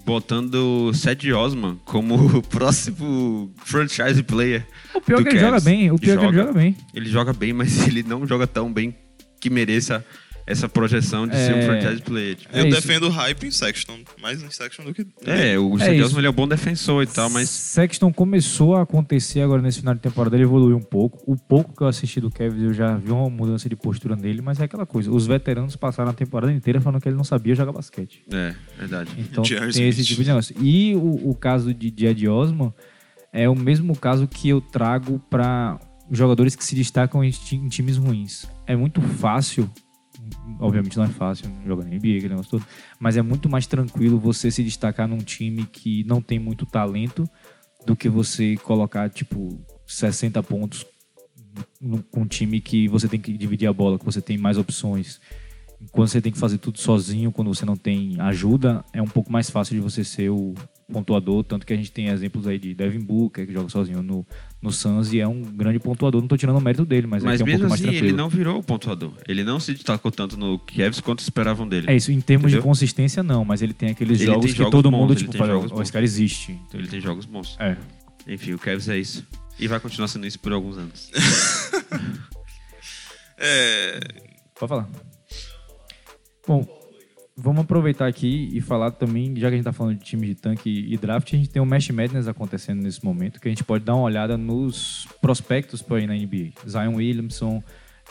Botando Ced Osman como [laughs] o próximo franchise player. o pior é que ele joga Cavs. bem. O pior é que ele joga bem. Ele joga bem, mas ele não joga tão bem que mereça essa projeção de ser um É. franchise player. Tipo, É Eu isso. defendo o hype em Sexton. Mais em Sexton do que. É, o É. Osman ele é um bom defensor e tal, mas Sexton começou a acontecer agora nesse final de temporada, ele evoluiu um pouco. O pouco que eu assisti do Kevin, eu já vi uma mudança de postura nele, mas é aquela coisa. Os veteranos passaram a temporada inteira falando que ele não sabia jogar basquete. é, verdade. Então J.R. tem esse tipo de negócio. E o, o caso de Jed Osman é o mesmo caso que eu trago para jogadores que se destacam em times ruins. É muito fácil, obviamente não é fácil jogar na NBA, aquele negócio todo, mas é muito mais tranquilo você se destacar num time que não tem muito talento do que você colocar, tipo, 60 pontos com um time que você tem que dividir a bola, que você tem mais opções. Quando você tem que fazer tudo sozinho, quando você não tem ajuda, é um pouco mais fácil de você ser o pontuador. Tanto que a gente tem exemplos aí de Devin Booker, que joga sozinho no, no Suns e é um grande pontuador. Não tô tirando o mérito dele, mas, Mas é, que é um mesmo pouco mais assim, tranquilo. ele não virou o pontuador. Ele não se destacou tanto no Cavs quanto esperavam dele. É isso, em termos Entendeu? de consistência, não, mas ele tem aqueles Ele jogos tem que jogos todo bons, mundo, tipo, fala, jogos "Ó, bons." esse cara existe. Então ele tem jogos bons. É. Enfim, o Cavs é isso. E vai continuar sendo isso por alguns anos. [laughs] É. Pode falar. Bom, vamos aproveitar aqui e falar também, já que a gente tá falando de time de tanque e draft, a gente tem o Mesh Madness acontecendo nesse momento, que a gente pode dar uma olhada nos prospectos para ir na NBA. Zion Williamson,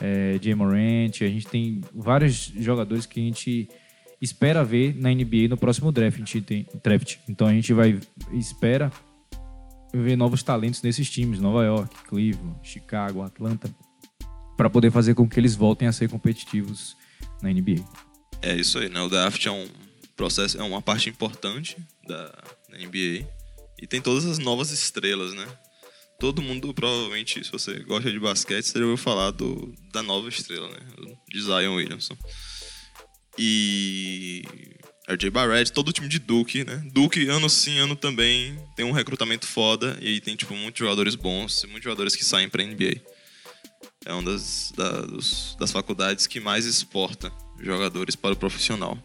é, Jay Morant, a gente tem vários jogadores que a gente espera ver na NBA no próximo draft. A gente tem draft. Então a gente vai espera ver novos talentos nesses times, Nova York, Cleveland, Chicago, Atlanta, para poder fazer com que eles voltem a ser competitivos na NBA. É isso aí, né? O draft é um processo, é uma parte importante da, NBA. E tem todas as novas estrelas, né? Todo mundo, provavelmente, se você gosta de basquete, você já ouviu falar do, da nova estrela, né? De Zion Williamson. E RJ Barrett, todo o time de Duke, né? Duke, ano sim, ano também, tem um recrutamento foda e tem, tipo, muitos jogadores bons, muitos jogadores que saem pra NBA. É uma das, da- dos- das faculdades que mais exporta jogadores para o profissional.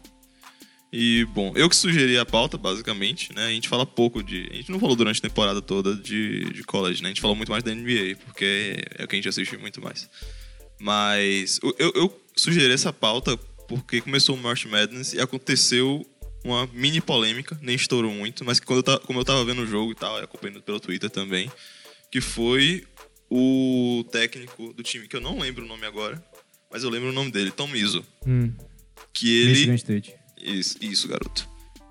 E, bom, eu que sugeri a pauta, basicamente, né? A gente fala pouco de. A gente não falou durante a temporada toda de, de college, né? A gente falou muito mais da NBA, porque é o que a gente assiste muito mais. Mas eu, eu, sugeri essa pauta porque começou o March Madness e aconteceu uma mini polêmica, nem estourou muito, mas quando eu tava, como eu tava vendo o jogo e tal, acompanhando pelo Twitter também, que foi o técnico do time, que eu não lembro o nome agora, mas eu lembro o nome dele, Tom Izzo. Hum, Que ele. State. Isso, isso, garoto.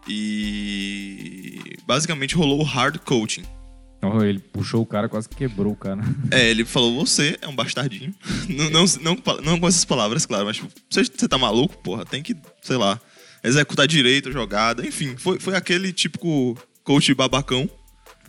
E basicamente rolou o hard coaching. Oh, ele puxou o cara, quase que quebrou o cara. É, ele falou, você é um bastardinho. [laughs] não, não, não, não com essas palavras, claro, mas tipo, você, você tá maluco, porra? Tem que, sei lá, executar direito a jogada. Enfim, foi, foi aquele típico coach babacão.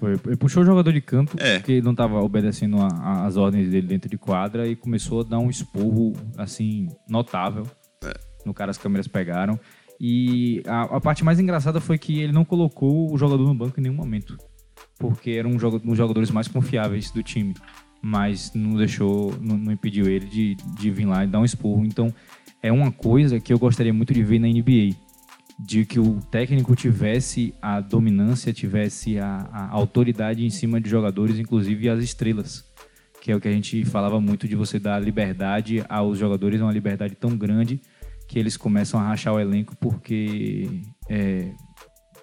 Foi, ele puxou o jogador de canto, É. porque ele não tava obedecendo a- a- as ordens dele dentro de quadra e começou a dar um esporro, assim, notável. É. No cara as câmeras pegaram. E a, a parte mais engraçada foi que ele não colocou o jogador no banco em nenhum momento. Porque era um, jogo, um dos jogadores mais confiáveis do time. Mas não deixou, não, não impediu ele de, de vir lá e dar um esporro. Então, é uma coisa que eu gostaria muito de ver na NBA de que o técnico tivesse a dominância, tivesse a, a autoridade em cima de jogadores, inclusive as estrelas, que é o que a gente falava muito de você dar liberdade aos jogadores, uma liberdade tão grande que eles começam a rachar o elenco porque é,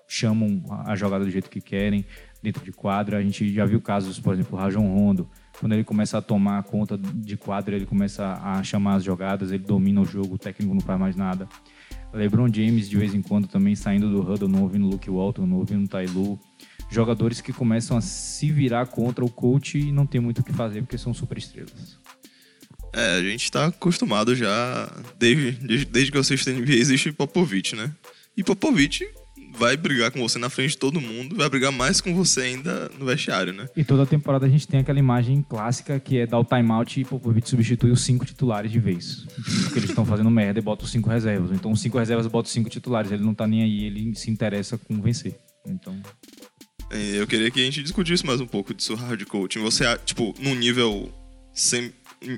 chamam a jogada do jeito que querem dentro de quadra. A gente já viu casos, por exemplo, o Rajon Rondo, quando ele começa a tomar conta de quadra, ele começa a chamar as jogadas, ele domina o jogo, o técnico não faz mais nada. LeBron James, de vez em quando, também saindo do huddle, não ouvindo Luke Walton, não ouvindo Lue. Jogadores que começam a se virar contra o coach e não tem muito o que fazer porque são super estrelas. É, a gente tá acostumado já, desde, desde, desde que eu assisto NBA, existe Popovich, né? E Popovich vai brigar com você na frente de todo mundo, vai brigar mais com você ainda no vestiário, né? E toda temporada a gente tem aquela imagem clássica que é dar o timeout e Popovich substitui os cinco titulares de vez. Porque eles estão fazendo merda e bota os cinco reservas. Então os cinco reservas botam os cinco titulares. Ele não tá nem aí, ele se interessa com vencer. Então, É, Eu queria que a gente discutisse mais um pouco disso hard coaching. Você, tipo, num nível. Sem,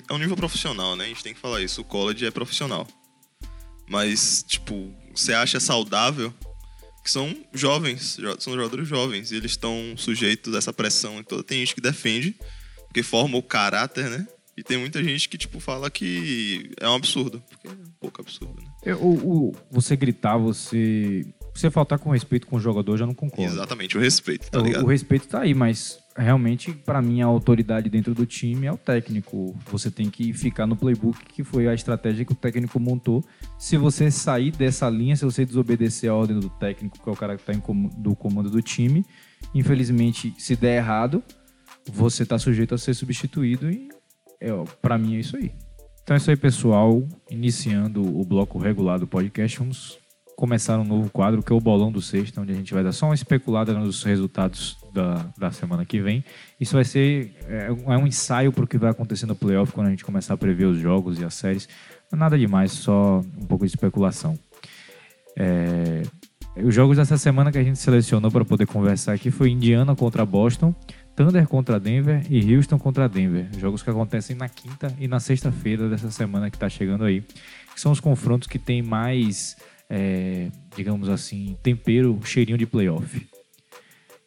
é um nível profissional, né? A gente tem que falar isso. O college é profissional. Mas, tipo, você acha saudável que são jovens, jo- são jogadores jovens, e eles estão sujeitos a essa pressão e toda. Tem gente que defende, porque forma o caráter, né? E tem muita gente que, tipo, fala que é um absurdo. Porque é um pouco absurdo, né? eu- o, o- você gritar, você. Você faltar com respeito com o jogador, eu já não concordo. Exatamente, o respeito, tá O- ligado? O, respeito tá aí, mas realmente, pra mim, a autoridade dentro do time é o técnico. Você tem que ficar no playbook, que foi a estratégia que o técnico montou. Se você sair dessa linha, se você desobedecer a ordem do técnico, que é o cara que tá com- do comando do time, infelizmente, se der errado, você tá sujeito a ser substituído e, é, ó, pra mim, é isso aí. Então é isso aí, pessoal. Iniciando o bloco regular do podcast, vamos começar um novo quadro que é o Bolão do Sexta, onde a gente vai dar só uma especulada nos resultados da, da semana que vem. Isso vai ser é, um- é um ensaio para o que vai acontecer no playoff quando a gente começar a prever os jogos e as séries. Nada demais, só um pouco de especulação. É, os jogos dessa semana que a gente selecionou para poder conversar aqui foi Indiana contra Boston, Thunder contra Denver e Houston contra Denver. Jogos que acontecem na quinta e na sexta-feira dessa semana que está chegando aí. Que são os confrontos que tem mais, é, digamos assim, tempero, cheirinho de playoff.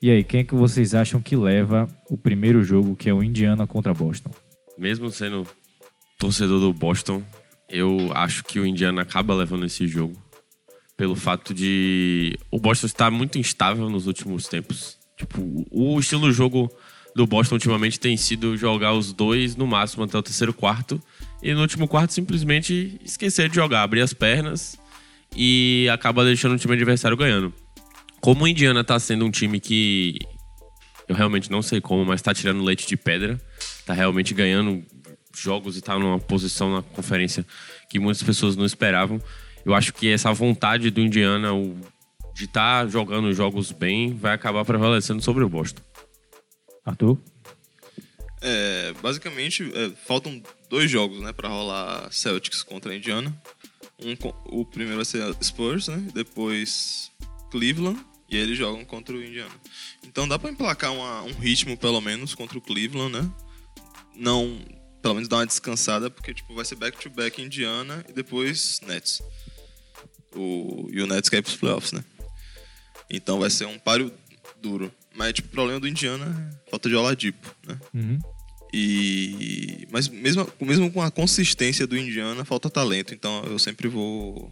E aí, quem é que vocês acham que leva o primeiro jogo, que é o Indiana contra Boston? Mesmo sendo torcedor do Boston, eu acho que o Indiana acaba levando esse jogo. Pelo fato de o Boston estar muito instável nos últimos tempos. Tipo, o estilo de jogo do Boston ultimamente tem sido jogar os dois no máximo até o terceiro quarto. E no último quarto simplesmente esquecer de jogar, abrir as pernas e acaba deixando o time adversário ganhando. Como o Indiana tá sendo um time que eu realmente não sei como, mas tá tirando leite de pedra. Tá realmente ganhando jogos e tá numa posição na conferência que muitas pessoas não esperavam. Eu acho que essa vontade do Indiana o- de estar jogando jogos bem vai acabar prevalecendo sobre o Boston. Arthur? É, basicamente, é, faltam dois jogos, né, para rolar Celtics contra a Indiana. Um, o primeiro vai ser Spurs, né? Depois Cleveland. E aí eles jogam contra o Indiana. Então dá pra emplacar uma- um ritmo, pelo menos, contra o Cleveland, né? Não... Pelo menos dar uma descansada, porque tipo, vai ser back-to-back Indiana e depois Nets. O, e o Nets quer ir pros playoffs, né? Então vai ser um páreo duro. Mas tipo, o problema do Indiana é falta de Oladipo, né? Uhum. E mas mesmo, mesmo com a consistência do Indiana, falta talento. Então eu sempre vou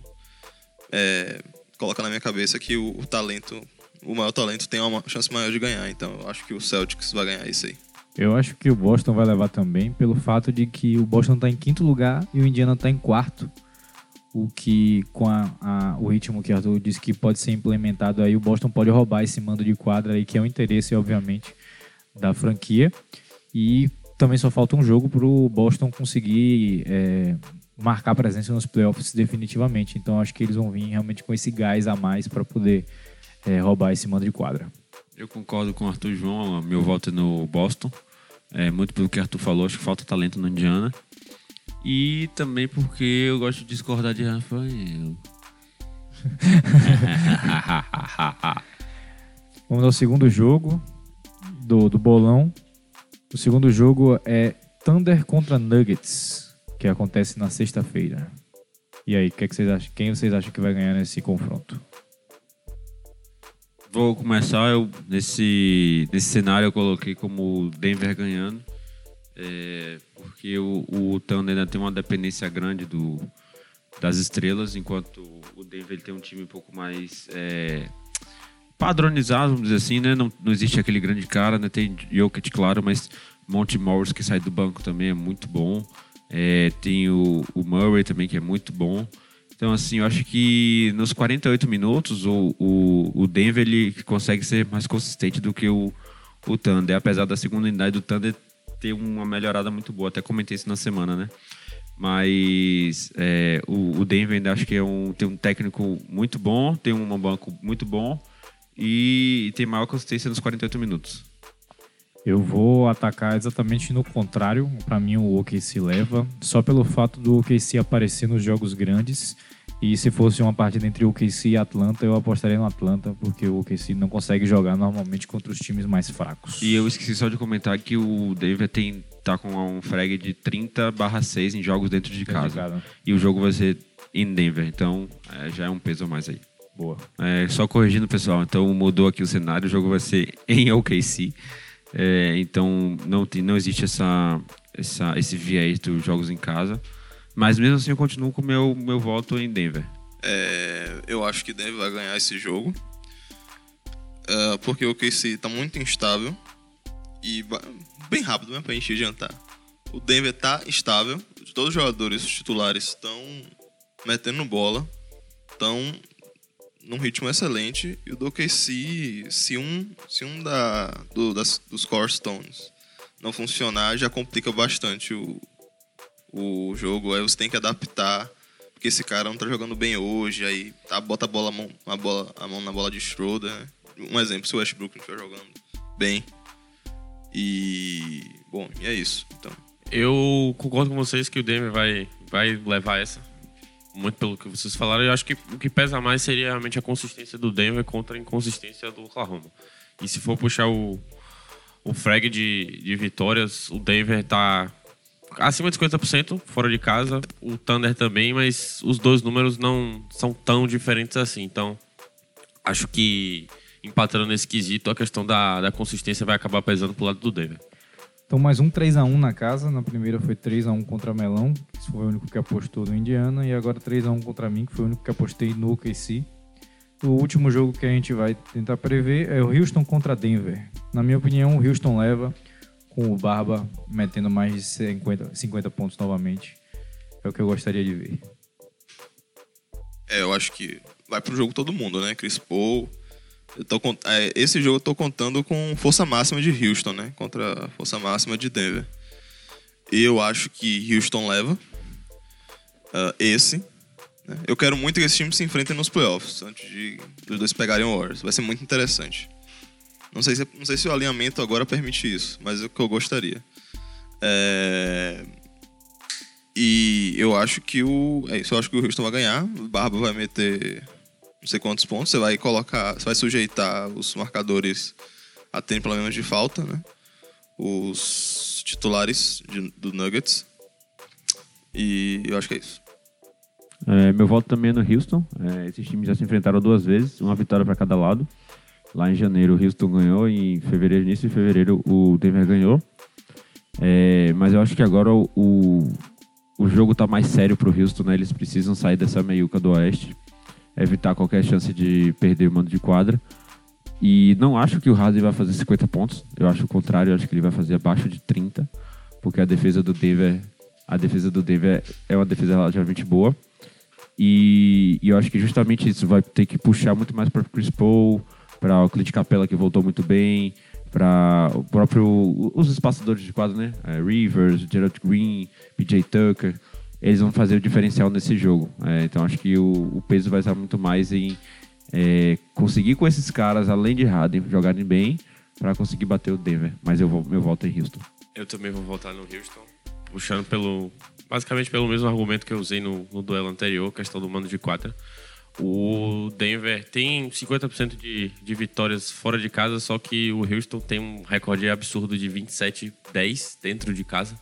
é, colocar na minha cabeça que o, o talento, o maior talento tem uma chance maior de ganhar. Então eu acho que o Celtics vai ganhar isso aí. Eu acho que o Boston vai levar também, pelo fato de que o Boston está em quinto lugar e o Indiana está em quarto. O que, com a- a- o ritmo que Arthur disse que pode ser implementado aí, o Boston pode roubar esse mando de quadra aí, que é o interesse, obviamente, da franquia. E também só falta um jogo para o Boston conseguir é, marcar presença nos playoffs definitivamente. Então acho que eles vão vir realmente com esse gás a mais para poder é, roubar esse mando de quadra. Eu concordo com o Arthur João, meu voto é no Boston. É, muito pelo que o Arthur falou, acho que falta talento no Indiana. E também porque eu gosto de discordar de Rafael. [laughs] Vamos ao segundo jogo do, do bolão. O segundo jogo é Thunder contra Nuggets, que acontece na sexta-feira. E aí, que é que vocês acham? quem vocês acham que vai ganhar nesse confronto? Vou começar eu, nesse, nesse cenário eu coloquei como Denver ganhando. é, porque o, o Thunder ainda tem uma dependência grande do, das estrelas, enquanto o Denver tem um time um pouco mais é, padronizado, vamos dizer assim, né? Não, não existe aquele grande cara, né? Tem Jokic, claro, mas Monte Morris que sai do banco também é muito bom. É, tem o, o Murray também que é muito bom. Então, assim, eu acho que nos 48 minutos o, o, o Denver ele consegue ser mais consistente do que o, o Thunder, apesar da segunda unidade do Thunder ter uma melhorada muito boa. Até comentei isso na semana, né? Mas é, o, o Denver ainda acho que é um, tem um técnico muito bom, tem um banco muito bom e tem maior consistência nos 48 minutos. Eu vou atacar exatamente no contrário. Para mim, o OKC leva, só pelo fato do OKC aparecer nos jogos grandes. E se fosse uma partida entre OKC e Atlanta, eu apostaria no Atlanta, porque o OKC não consegue jogar normalmente contra os times mais fracos. E eu esqueci só de comentar que o Denver tem, tá com um frag de 30 6 em jogos dentro de Dentro de casa. casa. E o jogo vai ser em Denver, então é, já é um peso a mais aí. Boa. É, só corrigindo, pessoal, então mudou aqui o cenário, o jogo vai ser [laughs] em OKC. É, então não, tem, não existe essa, essa, esse viés dos jogos em casa. Mas mesmo assim eu continuo com o meu, meu voto em Denver. É, eu acho que Denver vai ganhar esse jogo. É, porque o KC tá muito instável. E bem rápido, né? Pra gente adiantar. O Denver tá estável. Todos os jogadores titulares estão metendo bola. Estão num ritmo excelente. E o do OKC, se um, se um da, do, das, dos core stones não funcionar, já complica bastante o, o jogo. Aí você tem que adaptar porque esse cara não tá jogando bem hoje, aí tá, bota a, bola, a, mão, a, bola, a mão na bola de Schroeder. né? Um exemplo, se o Westbrook não estiver jogando bem. E. Bom, e é isso. Então. Eu concordo com vocês que o Denver vai, vai levar essa. Muito pelo que vocês falaram. Eu acho que o que pesa mais seria realmente a consistência do Denver contra a inconsistência do Oklahoma. E se for puxar o, o frag de, de vitórias, o Denver tá acima de 50% fora de casa. O Thunder também, mas os dois números não são tão diferentes assim. Então, acho que empatando nesse quesito, a questão da, da consistência vai acabar pesando pro lado do Denver. Então, mais um 3x1 na casa. Na primeira foi 3x1 contra Melão, que foi o único que apostou no Indiana. E agora 3x1 contra mim, que foi o único que apostei no OKC. O último jogo que a gente vai tentar prever é o Houston contra Denver. Na minha opinião, o Houston leva com o Barba metendo mais de 50, 50 pontos novamente. É o que eu gostaria de ver. É, eu acho que vai pro jogo todo mundo, né? Chris Paul. Eu tô, é, esse jogo eu tô contando com força máxima de Houston, né? Contra a força máxima de Denver. Eu acho que Houston leva ah, esse. né? Eu quero muito que esse time se enfrentem nos playoffs, antes de os dois pegarem o Warriors. Vai ser muito interessante. Não sei, se, não sei se o alinhamento agora permite isso, mas é o que eu gostaria. É, E E eu acho que o. É isso, eu acho que o Houston vai ganhar. O Barba vai meter não sei quantos pontos. Você vai colocar. Você vai sujeitar os marcadores a terem pelo menos de falta, né? Os titulares de- do Nuggets. E eu acho que é isso. É, meu voto também é no Houston. É, esses times já se enfrentaram duas vezes, uma vitória para cada lado. Lá em janeiro o Houston ganhou e em fevereiro, início de fevereiro, o Denver ganhou. É, mas eu acho que agora o, o, o jogo tá mais sério pro Houston, né? Eles precisam sair dessa meiuca do Oeste, evitar qualquer chance de perder o mando de quadra. E não acho que o Harden vai fazer 50 pontos. Eu acho o contrário, eu acho que ele vai fazer abaixo de 30, porque a defesa do Denver, a defesa do Denver é uma defesa relativamente boa. E, e eu acho que justamente isso vai ter que puxar muito mais para o Chris Paul, para o Clint Capella que voltou muito bem, para o próprio os espaçadores de quadro, né? É, Rivers, Gerald Green, PJ Tucker, eles vão fazer o diferencial nesse jogo. É, então acho que o, o peso vai estar muito mais em é, conseguir com esses caras, além de Harden, jogarem bem, para conseguir bater o Denver. Mas eu vou, meu voto é em Houston. Eu também vou votar no Houston, puxando pelo. Basicamente pelo mesmo argumento que eu usei no, no duelo anterior, questão do mando de quadra. O Denver tem 50% de, de vitórias fora de casa, só que o Houston tem um recorde absurdo de 27-10 dentro de casa.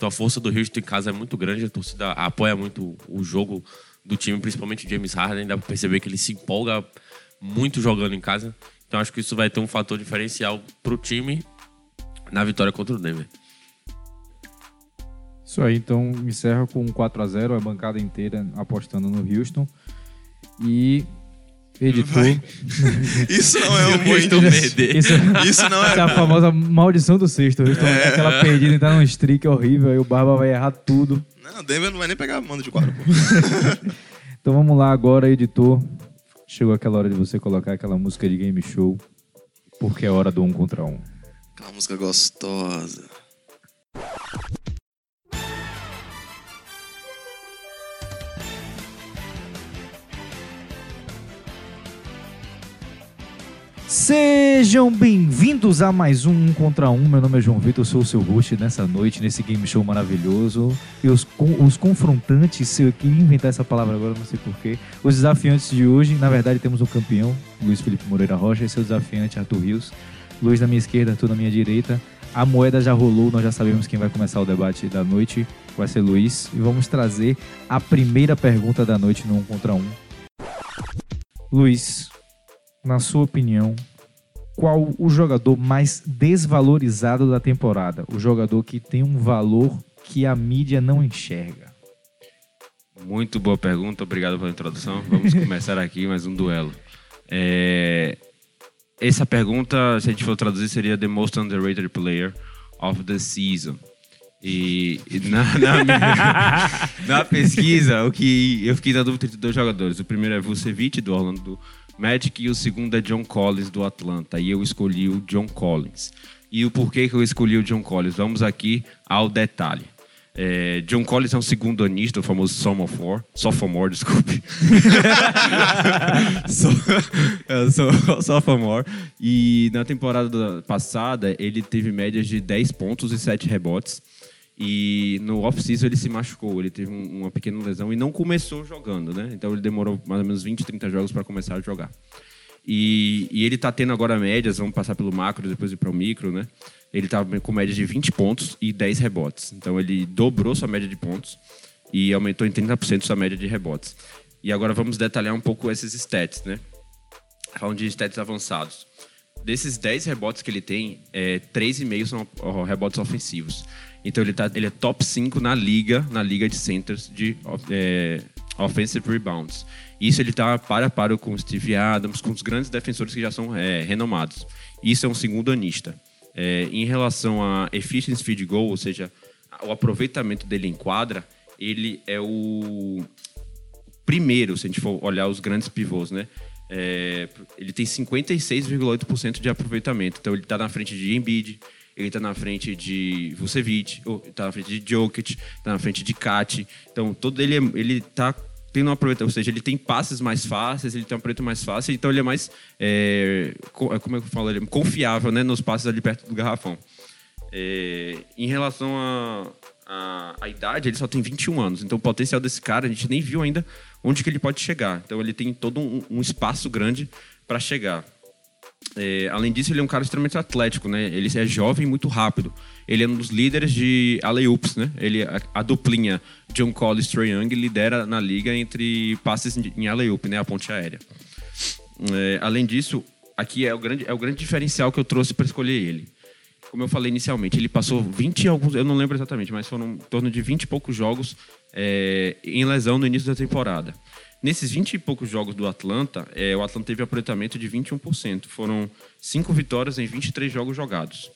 Então a força do Houston em casa é muito grande, a torcida apoia muito o jogo do time, principalmente o James Harden. Dá pra perceber que ele se empolga muito jogando em casa. Então acho que isso vai ter um fator diferencial pro time na vitória contra o Denver. Isso aí, então encerra com um 4x0, a bancada inteira apostando no Houston. E editor. [laughs] Isso não é [laughs] um bom Isso, perder. isso, Isso não essa é a é. famosa maldição do sexto. O ter aquela perdida, entrar num streak horrível, aí o Barba vai errar tudo. Não, Denver não vai nem pegar mando de quadro, pô. [laughs] Então vamos lá agora, editor. Chegou aquela hora de você colocar aquela música de game show, porque é hora do um contra um. Aquela música gostosa. Sejam bem-vindos a mais um Contra Um. Meu nome é João Vitor, sou o seu host nessa noite, nesse game show maravilhoso. E os, os confrontantes, se eu queria inventar essa palavra agora, não sei porquê. Os desafiantes de hoje, na verdade, temos o campeão, Luiz Felipe Moreira Rocha, e seu desafiante, Arthur Rios. Luiz na minha esquerda, Arthur na minha direita. A moeda já rolou, nós já sabemos quem vai começar o debate da noite. Vai ser Luiz. E vamos trazer a primeira pergunta da noite no Um Contra Um. Luiz, na sua opinião, qual o jogador mais desvalorizado da temporada? O jogador que tem um valor que a mídia não enxerga. Muito boa pergunta, obrigado pela introdução. Vamos [laughs] começar aqui mais um duelo. É, Essa pergunta, se a gente for traduzir, seria The Most Underrated Player of the Season. E, e na, na minha- [laughs] na pesquisa, o que eu fiquei na dúvida entre dois jogadores. O primeiro é Vucevic, do Orlando Magic, e o segundo é John Collins, do Atlanta. E eu escolhi o John Collins. E o porquê que eu escolhi o John Collins? Vamos aqui ao detalhe. É, John Collins é um segundo anista, o famoso sophomore, sophomore, desculpe. so, so, sophomore. E na temporada passada ele teve médias de 10 pontos e 7 rebotes. E no off-season ele se machucou, ele teve um- uma pequena lesão e não começou jogando, né? Então ele demorou mais ou menos 20, 30 jogos para começar a jogar. E, e ele tá tendo agora médias, vamos passar pelo macro, depois ir para o micro, né? Ele tá com média de 20 pontos e 10 rebotes. Então ele dobrou sua média de pontos e aumentou em 30% sua média de rebotes. E agora vamos detalhar um pouco esses stats, né? Falando de stats avançados. Desses 10 rebotes que ele tem, é, 3,5 são rebotes ofensivos. Então ele, tá, ele é top 5 na liga, na liga de centers de é, offensive rebounds. Isso ele tá para a para com o Steve Adams, com os grandes defensores que já são é, renomados. Isso é um segundo anista. É, em relação a efficiency field goal, ou seja, o aproveitamento dele em quadra, ele é o primeiro, se a gente for olhar os grandes pivôs, né? É, ele tem 56,8% de aproveitamento. Então ele está na frente de Embiid, ele está na frente de Vucevic, está na frente de Jokic, está na frente de Kat. Então todo ele é- ele está tendo um aproveitamento, ou seja, ele tem passes mais fáceis, ele tem um aproveitamento mais fácil, então ele é mais é, co- como é eu falo, ele é confiável, né, nos passes ali perto do garrafão. É, em relação a, a, a idade, ele só tem 21 anos. Então o potencial desse cara, a gente nem viu ainda onde que ele pode chegar. Então ele tem todo um, um espaço grande para chegar. É, além disso, ele é um cara extremamente atlético, né? Ele é jovem muito rápido. Ele é um dos líderes de alley-oops, né? Ele, a, a duplinha John Collins Trae Young lidera na liga entre passes em alley-oop, né? A ponte aérea. É, além disso, aqui é o, grande, é o grande diferencial que eu trouxe para escolher ele. Como eu falei inicialmente, ele passou 20 alguns, eu não lembro exatamente, mas foram em torno de 20 e poucos jogos é, em lesão no início da temporada. Nesses 20 e poucos jogos do Atlanta, é, o Atlanta teve aproveitamento de 21%. Foram 5 vitórias em 23 jogos jogados.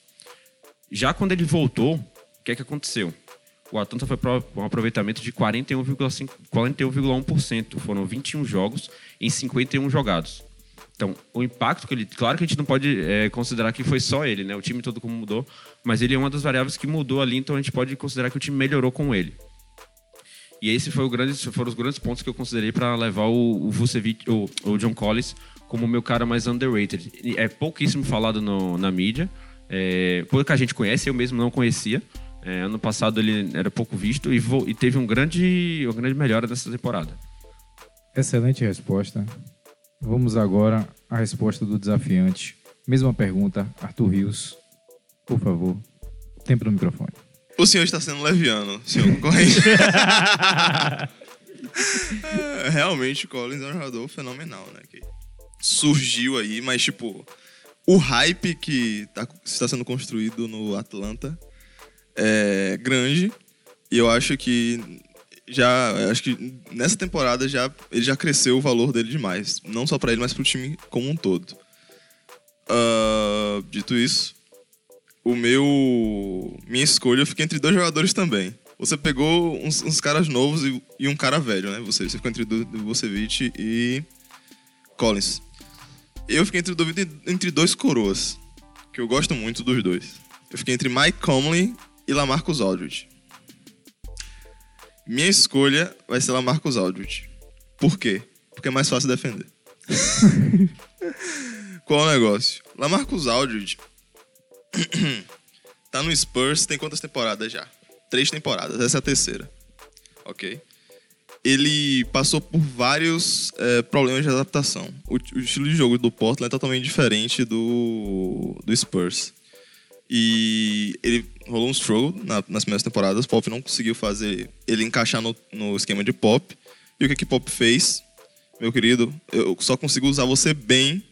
Já quando ele voltou, o que é que aconteceu? O Atlanta foi para um aproveitamento de 41,1%. 41, Foram 21 jogos em 51 jogados. Então, o impacto que ele. Claro que a gente não pode é, considerar que foi só ele, né? O time todo como mudou, mas ele é uma das variáveis que mudou ali, então a gente pode considerar que o time melhorou com ele. E esse foi o grande, foram os grandes pontos que eu considerei para levar o, o Vucevic, o, o, John Collins como o meu cara mais underrated. É pouquíssimo falado no, na mídia, é, pouca gente conhece, eu mesmo não conhecia. É, ano passado ele era pouco visto e, vo, e teve um grande, uma grande melhora nessa temporada. Excelente resposta. Vamos agora à resposta do desafiante. Mesma pergunta, Arthur Rios. Por favor, tempo no microfone. O senhor está sendo leviano, senhor [laughs] concorrente. é, realmente, o Collins é um jogador fenomenal, né? Que surgiu aí, mas, tipo, o hype que tá, está sendo construído no Atlanta é grande. E eu acho que já acho que nessa temporada já ele já cresceu o valor dele demais, não só para ele, mas para o time como um todo. Uh, dito isso, o meu minha escolha eu fiquei entre dois jogadores também. Você pegou uns, uns caras novos e, e, um cara velho, né? Você, você ficou entre Vucevic e Collins. Eu fiquei entre dúvida entre dois coroas, que eu gosto muito dos dois. Eu fiquei entre Mike Conley e Lamarcus Aldridge. Minha escolha vai ser Lamarcus Aldridge. Por quê? Porque é mais fácil defender. [laughs] Qual o negócio? Lamarcus Aldridge [clears throat] tá no Spurs tem quantas temporadas já? Três temporadas, essa é a terceira. Ok? Ele passou por vários é, problemas de adaptação. O, o, estilo de jogo do Portland é totalmente diferente do, do Spurs. E ele rolou um struggle na, nas primeiras temporadas. Pop não conseguiu fazer ele encaixar no, no esquema de Pop. E o que, que Pop fez? Meu querido, eu só consigo usar você bem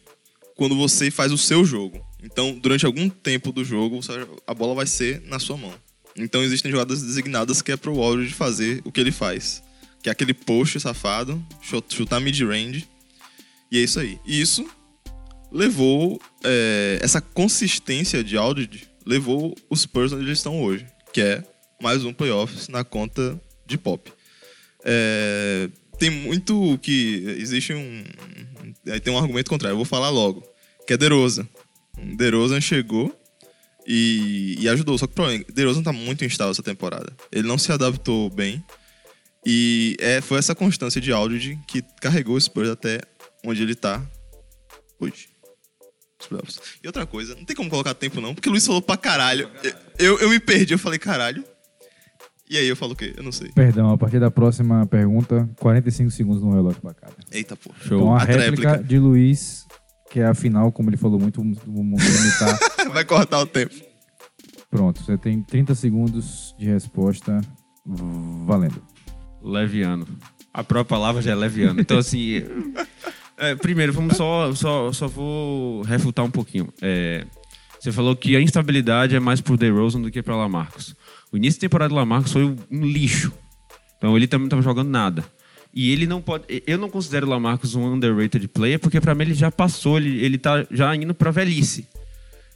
quando você faz o seu jogo. Então, durante algum tempo do jogo, a bola vai ser na sua mão. Então, existem jogadas designadas que é pro Aldridge fazer o que ele faz. Que é aquele post safado, chutar mid-range. E é isso aí. E isso levou... É, essa consistência de Aldridge levou os Spurs onde eles estão hoje. Que é mais um playoffs na conta de pop. É, tem muito que... Existe um... Tem um argumento contrário. Eu vou falar logo. Que é Derosa. DeRozan chegou e, e, ajudou. Só que o problema, DeRozan tá muito instável essa temporada. Ele não se adaptou bem. E é, foi essa constância de Aldridge que carregou o Spurs até onde ele tá hoje. E outra coisa, não tem como colocar tempo não, porque o Luiz falou pra caralho. Eu, eu me perdi, eu falei caralho. E aí eu falo o quê? Eu não sei. Perdão, a partir da próxima pergunta, 45 segundos no relógio pra cada. Eita, pô. Show. Então a, a réplica, réplica de Luiz que é a final, como ele falou muito, vamos limitar. [laughs] Vai cortar o tempo. Pronto, você tem 30 segundos de resposta valendo. Leviano. A própria palavra já é leviano. Então, assim. é, primeiro, vamos só, só, só vou refutar um pouquinho. É, você falou que a instabilidade é mais por DeRozan do que para Lamarcus. O início da temporada do Lamarcus foi um lixo. Então ele também não estava jogando nada. E ele não pode. Eu não considero o Lamarcus um underrated player, porque para mim ele já passou, ele, ele tá já indo pra velhice.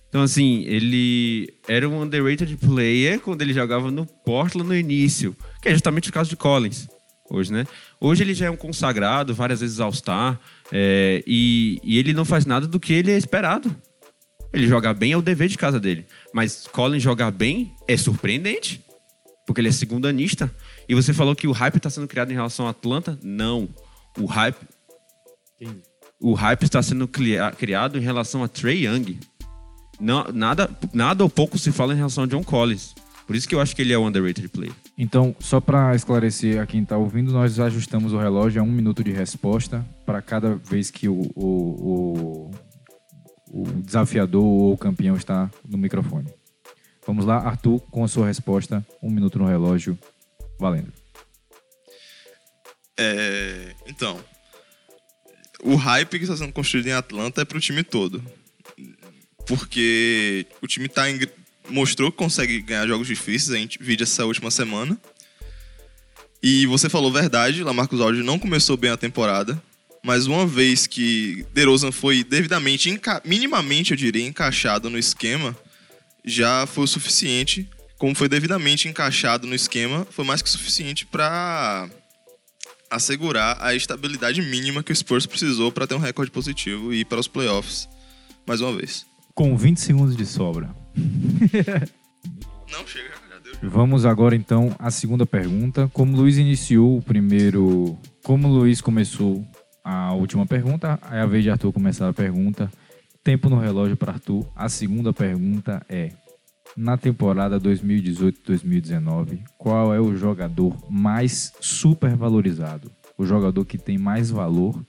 Então, assim, ele era um underrated player quando ele jogava no Portland no início, que é justamente o caso de Collins, hoje, né? Hoje ele já é um consagrado, várias vezes All-Star, é, e, e ele não faz nada do que ele é esperado. Ele jogar bem é o dever de casa dele. Mas Collins jogar bem é surpreendente, porque ele é segundanista. E você falou que o hype está sendo criado em relação ao Atlanta? Não. O hype. O hype está sendo criado em relação a Trey Young. Não, nada, nada ou pouco se fala em relação a John Collins. Por isso que eu acho que ele é o underrated player. Então, só para esclarecer a quem está ouvindo, nós ajustamos o relógio a um minuto de resposta para cada vez que o, o, o, o desafiador ou o campeão está no microfone. Vamos lá, Arthur, com a sua resposta, um minuto no relógio, valendo. É, então, o hype que está sendo construído em Atlanta é pro time todo. Porque o time tá em- mostrou que consegue ganhar jogos difíceis, a gente viu essa última semana. E você falou verdade, Lamarcus Aldridge não começou bem a temporada, mas uma vez que DeRozan foi devidamente, minimamente eu diria, encaixado no esquema, já foi o suficiente. Como foi devidamente encaixado no esquema, foi mais que suficiente para assegurar a estabilidade mínima que o Spurs precisou para ter um recorde positivo e ir para os playoffs mais uma vez. Com 20 segundos de sobra. Não, chega, já deu. Vamos agora então à segunda pergunta. Como o Luiz iniciou o primeiro. Como o Luiz começou a última pergunta, é a vez de Arthur começar a pergunta. Tempo no relógio para Arthur. A segunda pergunta é: Na temporada 2018-2019, qual é o jogador mais supervalorizado? O jogador que tem mais valor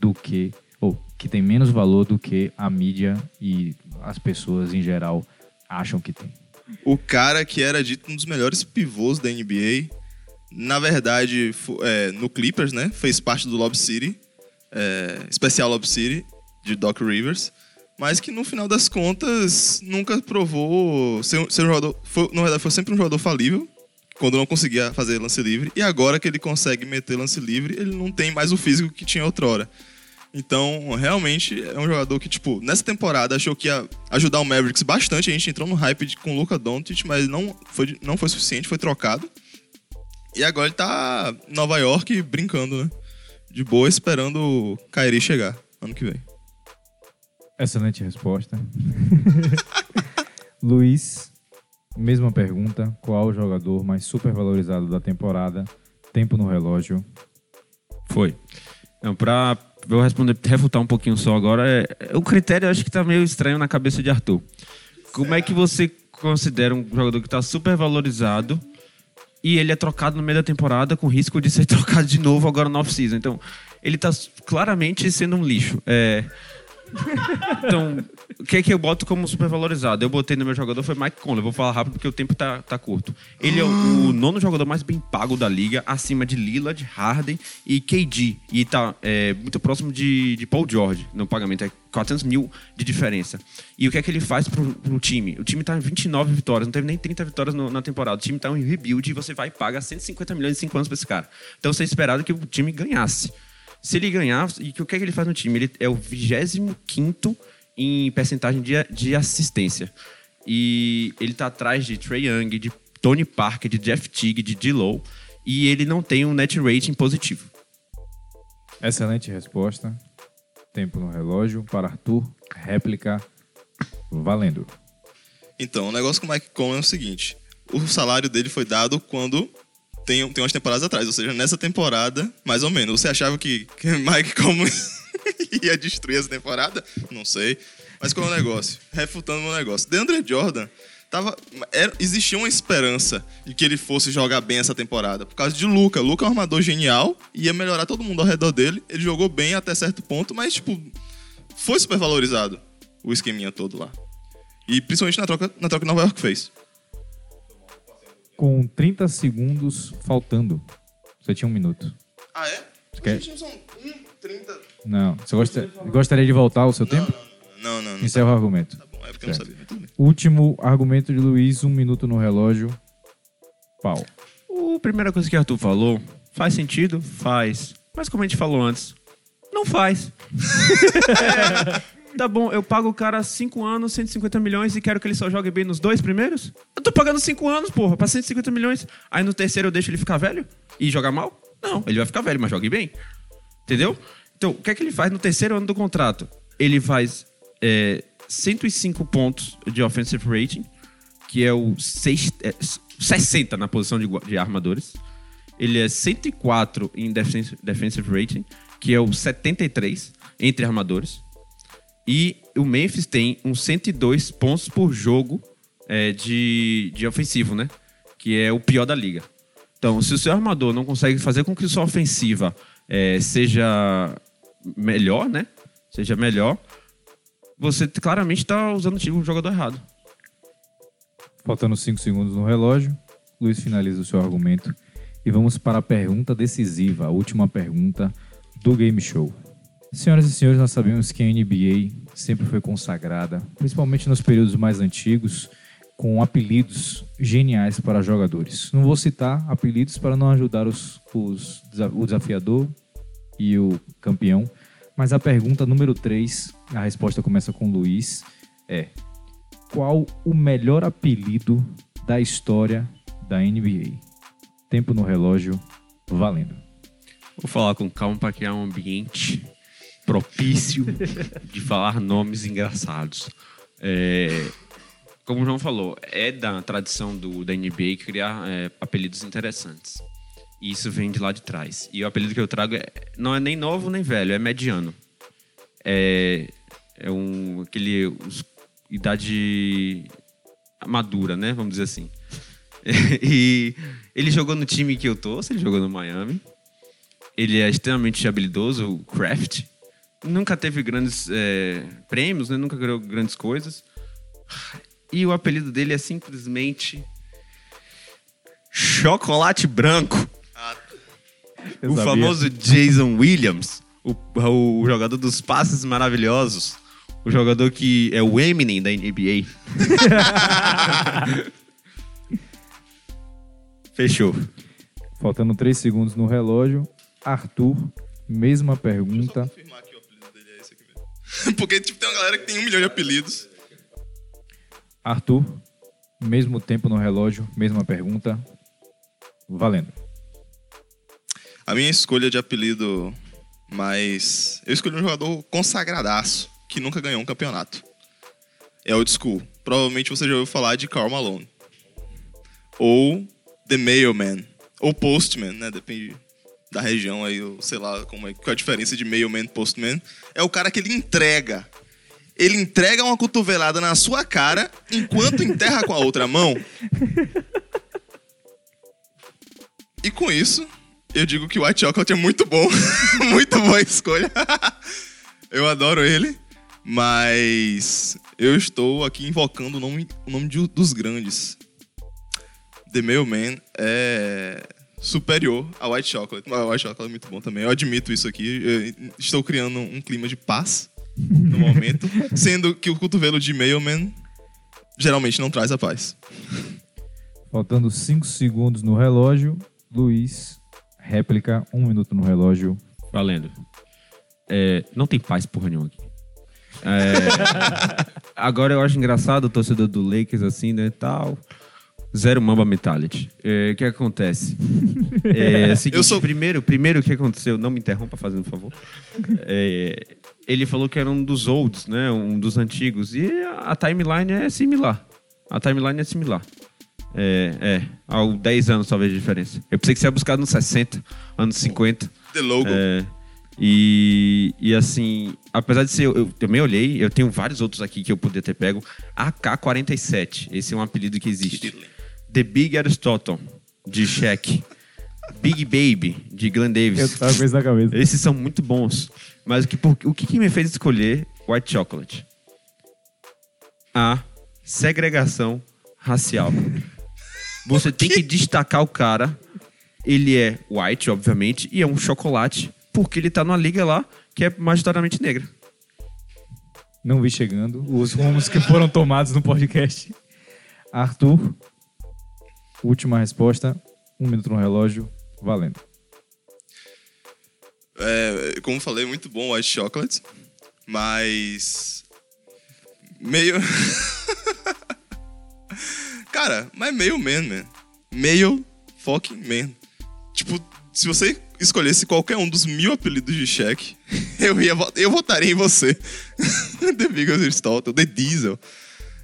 do que. ou que tem menos valor do que a mídia e as pessoas em geral acham que tem. O cara que era dito um dos melhores pivôs da NBA, na verdade, é, no Clippers, né? Fez parte do Lob City, é, especial Lob City, de Doc Rivers, mas que no final das contas nunca provou ser, ser um jogador. Foi, na verdade, foi sempre um jogador falível, quando não conseguia fazer lance livre, e agora que ele consegue meter lance livre, ele não tem mais o físico que tinha outrora. Então, realmente, é um jogador que, tipo, nessa temporada achou que ia ajudar o Mavericks bastante. A gente entrou no hype de- com o Luka Doncic, mas não foi, não foi suficiente, foi trocado. E agora ele tá em Nova York brincando, né? De boa, esperando o Kyrie chegar ano que vem. Excelente resposta. [laughs] Luiz, mesma pergunta. Qual o jogador mais supervalorizado da temporada? Tempo no relógio. Foi. Não, pra eu responder, refutar um pouquinho só agora, é, o critério eu acho que tá meio estranho na cabeça de Arthur. Como é que você considera um jogador que tá super valorizado e ele é trocado no meio da temporada com risco de ser [laughs] trocado de novo agora no off-season? Então, ele tá claramente sendo um lixo. É, então, o que é que eu boto como supervalorizado? Eu botei no meu jogador foi Mike Conley. Vou falar rápido porque o tempo tá, tá curto. Ele é o, o nono jogador mais bem pago da liga, acima de Lillard, Harden e KD. E tá é, muito próximo de, de Paul George no pagamento. É 400 mil de diferença. E o que é que ele faz pro, pro time? O time tá em 29 vitórias, não teve nem 30 vitórias no- na temporada. O time tá em rebuild e você vai e paga 150 milhões em 5 anos pra esse cara. Então você esperava que o time ganhasse. Se ele ganhar, e que- o que é que ele faz no time? Ele é o 25 em percentagem de, de assistência. E ele tá atrás de Trey Young, de Tony Parker, de Jeff Teague, de D-Low. E ele não tem um net rating positivo. Excelente resposta. Tempo no relógio para Arthur. Réplica. Valendo. Então, o negócio com o Mike Conley é o seguinte: o salário dele foi dado quando tem, tem umas temporadas atrás, ou seja, nessa temporada, mais ou menos. Você achava que, que Mike Conley [laughs] ia destruir essa temporada? Não sei. Mas qual é o negócio? Refutando o meu negócio. DeAndre Jordan tava, era, existia uma esperança de que ele fosse jogar bem essa temporada. Por causa de Luca. Luca é um armador genial, ia melhorar todo mundo ao redor dele. Ele jogou bem até certo ponto, mas, tipo, foi super valorizado o esqueminha todo lá. E principalmente na troca, na troca que Nova York fez. Com 30 segundos faltando. Você tinha um minuto. Ah, é? quer- Gente, são 1, 30. Não. Você gosta- gostaria de voltar ao seu tempo? Não, não, não. Encerra o argumento. Tá bom, é porque eu não Certo. sabia. bem. Último argumento de Luiz, um minuto no relógio. Pau. A primeira coisa que o Arthur falou faz sentido? Faz. Mas como a gente falou antes, não faz. [laughs] Tá bom, eu pago o cara 5 anos, 150 milhões e quero que ele só jogue bem nos dois primeiros? Eu tô pagando 5 anos, porra, pra 150 milhões. Aí no terceiro eu deixo ele ficar velho e jogar mal? Não, ele vai ficar velho, mas jogue bem. Entendeu? Então, o que é que ele faz no terceiro ano do contrato? Ele faz é, 105 pontos de offensive rating, que é o seis, é, 60 na posição de, de armadores. Ele é 104 em defensive, defensive rating, que é o 73 entre armadores. E o Memphis tem uns 102 pontos por jogo é, de, de ofensivo, né? Que é o pior da liga. Então, se o seu armador não consegue fazer com que sua ofensiva é, seja melhor, né? Seja melhor, você claramente está usando o jogador errado. Faltando 5 segundos no relógio, Luiz finaliza o seu argumento e vamos para a pergunta decisiva, a última pergunta do Game Show. Senhoras e senhores, nós sabemos que a NBA sempre foi consagrada, principalmente nos períodos mais antigos, com apelidos geniais para jogadores. Não vou citar apelidos para não ajudar os, os o desafiador e o campeão, mas a pergunta número 3, a resposta começa com Luiz, é qual o melhor apelido da história da NBA? Tempo no relógio, valendo. Vou falar com calma para criar um ambiente propício de falar nomes engraçados. É, como o João falou, é da tradição do, da NBA criar é, apelidos interessantes. E isso vem de lá de trás. E o apelido que eu trago é- não é nem novo nem velho, é mediano. É, é um aquele os- idade madura, né? Vamos dizer assim. [laughs] e ele jogou no time que eu torço, ele jogou no Miami. Ele é extremamente habilidoso, o Kraft. Nunca teve grandes é, prêmios, né? nunca ganhou grandes coisas. E o apelido dele é simplesmente Chocolate Branco. Eu o sabia. famoso Jason Williams, o, o jogador dos passes maravilhosos. O jogador que é o Eminem da NBA. [laughs] Fechou. Faltando 3 segundos no relógio, Arthur, mesma pergunta. [laughs] Porque tipo, tem uma galera que tem um milhão de apelidos. Arthur, mesmo tempo no relógio, mesma pergunta, valendo. A minha escolha de apelido mais. Eu escolhi um jogador consagradaço, que nunca ganhou um campeonato. É old school. Provavelmente você já ouviu falar de Karl Malone. Ou The Mailman. Ou Postman, né? Depende da região aí, eu sei lá como é, qual é a diferença de Mailman Postman. É o cara que ele entrega. Ele entrega uma cotovelada na sua cara enquanto enterra com a outra mão. E com isso, eu digo que o White Chocolate é muito bom. [laughs] muito boa escolha. eu adoro ele. Mas eu estou aqui invocando o nome, o nome de- dos grandes. The Mailman é superior ao White Chocolate. Mas o White Chocolate é muito bom também. Eu admito isso aqui. Eu estou criando um clima de paz no momento. [laughs] sendo que o cotovelo de Mailman geralmente não traz a paz. Faltando 5 segundos no relógio, Luiz, réplica, 1 um minuto no relógio. Valendo. É, não tem paz porra nenhuma aqui. É, [laughs] agora eu acho engraçado o torcedor do Lakers assim, né, tal. Zero Mamba Mentality. É, O que acontece? É, o [laughs] seguinte, Eu sou- primeiro, primeiro o que aconteceu, não me interrompa fazendo um favor. É, ele falou que era um dos olds, né, um dos antigos, e a timeline é similar. A timeline é similar. É, é, há 10 anos talvez de diferença. Eu pensei que você ia buscar nos 60, anos 50. The Logo. É, e, e assim, apesar de ser, eu, eu também olhei, eu tenho vários outros aqui que eu poderia ter pego. AK-47, esse é um apelido que existe. The Big Aristotle, de Shaq. Big Baby, de Glenn Davis. Eu tava com isso na cabeça. Esses são muito bons. Mas o que, por- o que, que me fez escolher White Chocolate? A segregação racial. Você tem que destacar o cara. Ele é white, obviamente, e é um chocolate, porque ele tá numa liga lá que é majoritariamente negra. Não vi chegando os rumos que foram tomados no podcast. Arthur, última resposta, 1 um minuto no relógio, valendo. É, como falei, muito bom White Chocolate, mas meio [laughs] Cara, mas meio man, man. Meio fucking man. Tipo, se você escolhesse qualquer um dos mil apelidos de Shaq, [laughs] eu ia eu votaria em você. [laughs] The Biggest Aristotle, The Diesel.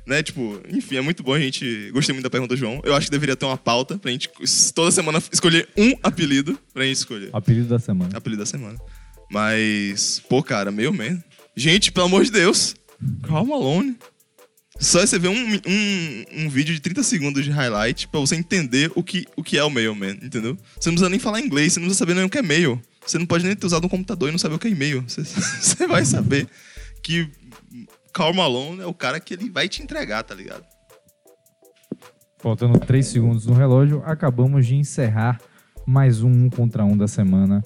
Né, tipo, enfim, é muito bom a gente. Gostei muito da pergunta, João. Eu acho que deveria ter uma pauta pra gente toda semana escolher um apelido pra gente escolher. Apelido da semana. Apelido da semana. Mas, pô, cara, meio man. Gente, pelo amor de Deus. Calma, Malone. Só você ver um, um, um vídeo de 30 segundos de highlight pra você entender o que, o que é o mailman, entendeu? Você não precisa nem falar inglês, você não precisa saber nem o que é mail. Você não pode nem ter usado um computador e não saber o que é e-mail. Você, [laughs] você vai saber que Karl Malone é o cara que ele vai te entregar, tá ligado? Faltando 3 segundos no relógio, acabamos de encerrar mais um um contra um da semana.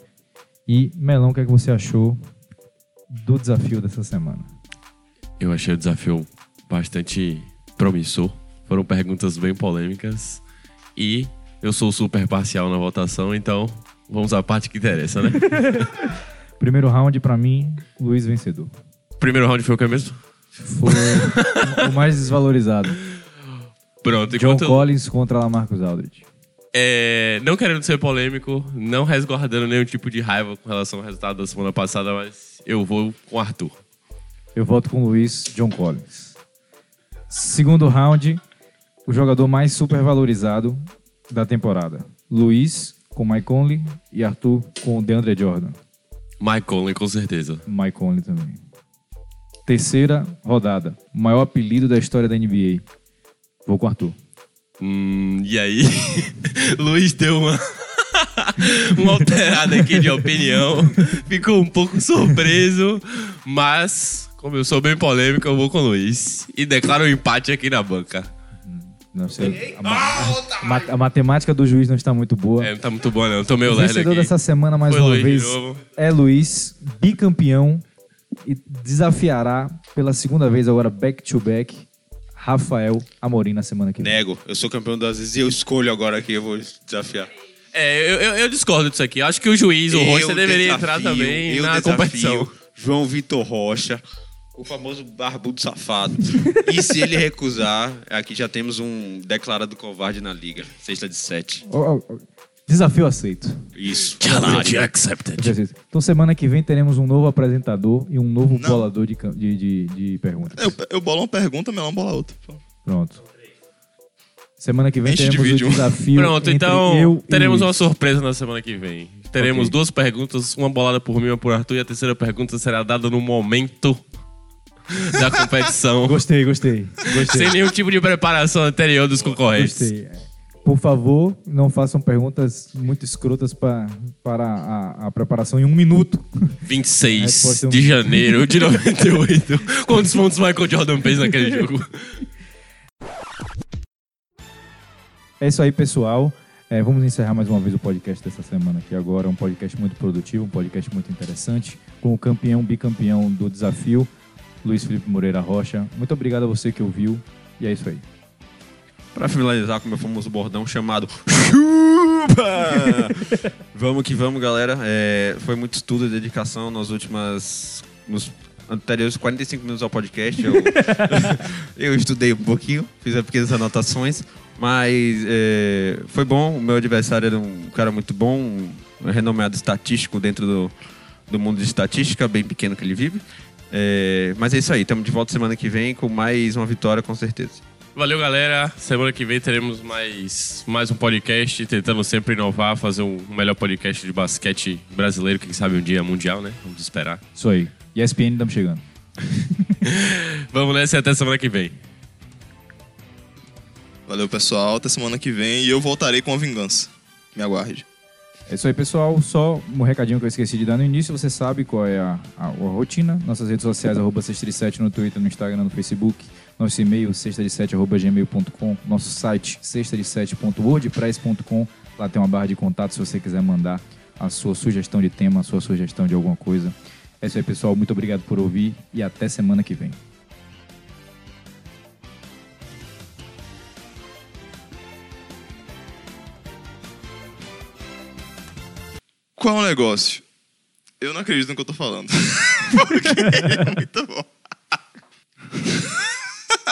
E, Melão, o que, é que você achou do desafio dessa semana? Eu achei o desafio bastante promissor. Foram perguntas bem polêmicas. E eu sou super parcial na votação, então vamos à parte que interessa, né? [laughs] [laughs] Primeiro round, pra mim, Luiz vencedor. Primeiro round foi o que mesmo? Foi o mais desvalorizado. Pronto, John enquanto Collins contra Lamarcus Aldridge. É, não querendo ser polêmico, não resguardando nenhum tipo de raiva com relação ao resultado da semana passada, mas eu vou com o Arthur. Eu voto com o Luiz John Collins. Segundo round, o jogador mais supervalorizado da temporada. Luiz com Mike Conley e Arthur com o DeAndre Jordan. Mike Conley, com certeza. Mike Conley também. Terceira rodada. O maior apelido da história da NBA. Vou com o Arthur. Hum, e aí, [laughs] Luiz deu uma, [laughs] uma alterada aqui de opinião. Ficou um pouco surpreso, mas, como eu sou bem polêmico, eu vou com o Luiz. E declaro um empate aqui na banca. Não sei. A, ma- a ma- a matemática do juiz não está muito boa. É, não tá muito bom, não. Tô meio o vencedor aqui. dessa semana, mais Foi uma Luiz de vez, novo. é Luiz, bicampeão, e desafiará pela segunda vez agora back-to-back Rafael Amorim na semana que vem. Nego, eu sou campeão duas vezes e eu escolho agora aqui, eu vou desafiar. É, eu, eu, eu discordo disso aqui. Acho que o juiz, o Eu Rocha, deveria desafio, entrar também eu na desafio competição. João Vitor Rocha, o famoso barbudo safado. [laughs] e se ele recusar, aqui já temos um declarado covarde na liga. Sexta de sete. Ó, ó, ó, Desafio aceito. Isso. Challenge accepted. Então semana que vem teremos um novo apresentador e um novo bolador de, de, de, de perguntas. Eu, eu bolo uma pergunta, Melão bola outra. Pronto. Semana que vem gente teremos divide o um. desafio Pronto, entre então eu e teremos uma surpresa na semana que vem. Teremos Ok. duas perguntas, uma bolada por mim, uma por Arthur, e a terceira pergunta será dada no momento da competição, [laughs] Gostei, gostei. Gostei. sem nenhum tipo de preparação anterior dos concorrentes. Gostei. Por favor, não façam perguntas muito escrotas pra, para a, a preparação em um minuto. 26 Resposta um- de janeiro de 98. Quantos pontos Michael Jordan fez naquele jogo? É isso aí, pessoal. É, vamos encerrar mais uma vez o podcast dessa semana aqui agora. Um podcast muito produtivo, um podcast muito interessante, com o campeão, bicampeão do desafio, Luiz Felipe Moreira Rocha. Muito obrigado a você que ouviu. E é isso aí. Pra finalizar com o meu famoso bordão chamado Chupa! [laughs] vamos que vamos, galera. É, foi muito estudo e dedicação nas últimas. Nos anteriores 45 minutos ao podcast. Eu, [laughs] eu estudei um pouquinho, fiz pequenas anotações, mas é, foi bom. O meu adversário era um cara muito bom, um renomado estatístico dentro do, do mundo de estatística, bem pequeno que ele vive. É, mas é isso aí, estamos de volta semana que vem com mais uma vitória, com certeza. Valeu, galera. Semana que vem teremos mais, mais um podcast, tentando sempre inovar, fazer um melhor podcast de basquete brasileiro, quem sabe um dia mundial, né? Vamos esperar. Isso aí. E ESPN estamos chegando. [laughs] Vamos nessa e até semana que vem. Valeu, pessoal. Até semana que vem e eu voltarei com a vingança. Me aguarde. É isso aí, pessoal. Só um recadinho que eu esqueci de dar no início. Você sabe qual é a, a- a rotina. Nossas redes sociais, arroba 637 no Twitter, no Instagram, no Facebook. Nosso e-mail, sexta-de-sete.gmail.com. Nosso site, sexta-de-sete.wordpress.com. Lá tem uma barra de contato se você quiser mandar a sua sugestão de tema, a sua sugestão de alguma coisa. É isso aí, pessoal. Muito obrigado por ouvir e até semana que vem. Qual é o negócio? Eu não acredito no que eu tô falando. [laughs] Porque é muito bom. [laughs]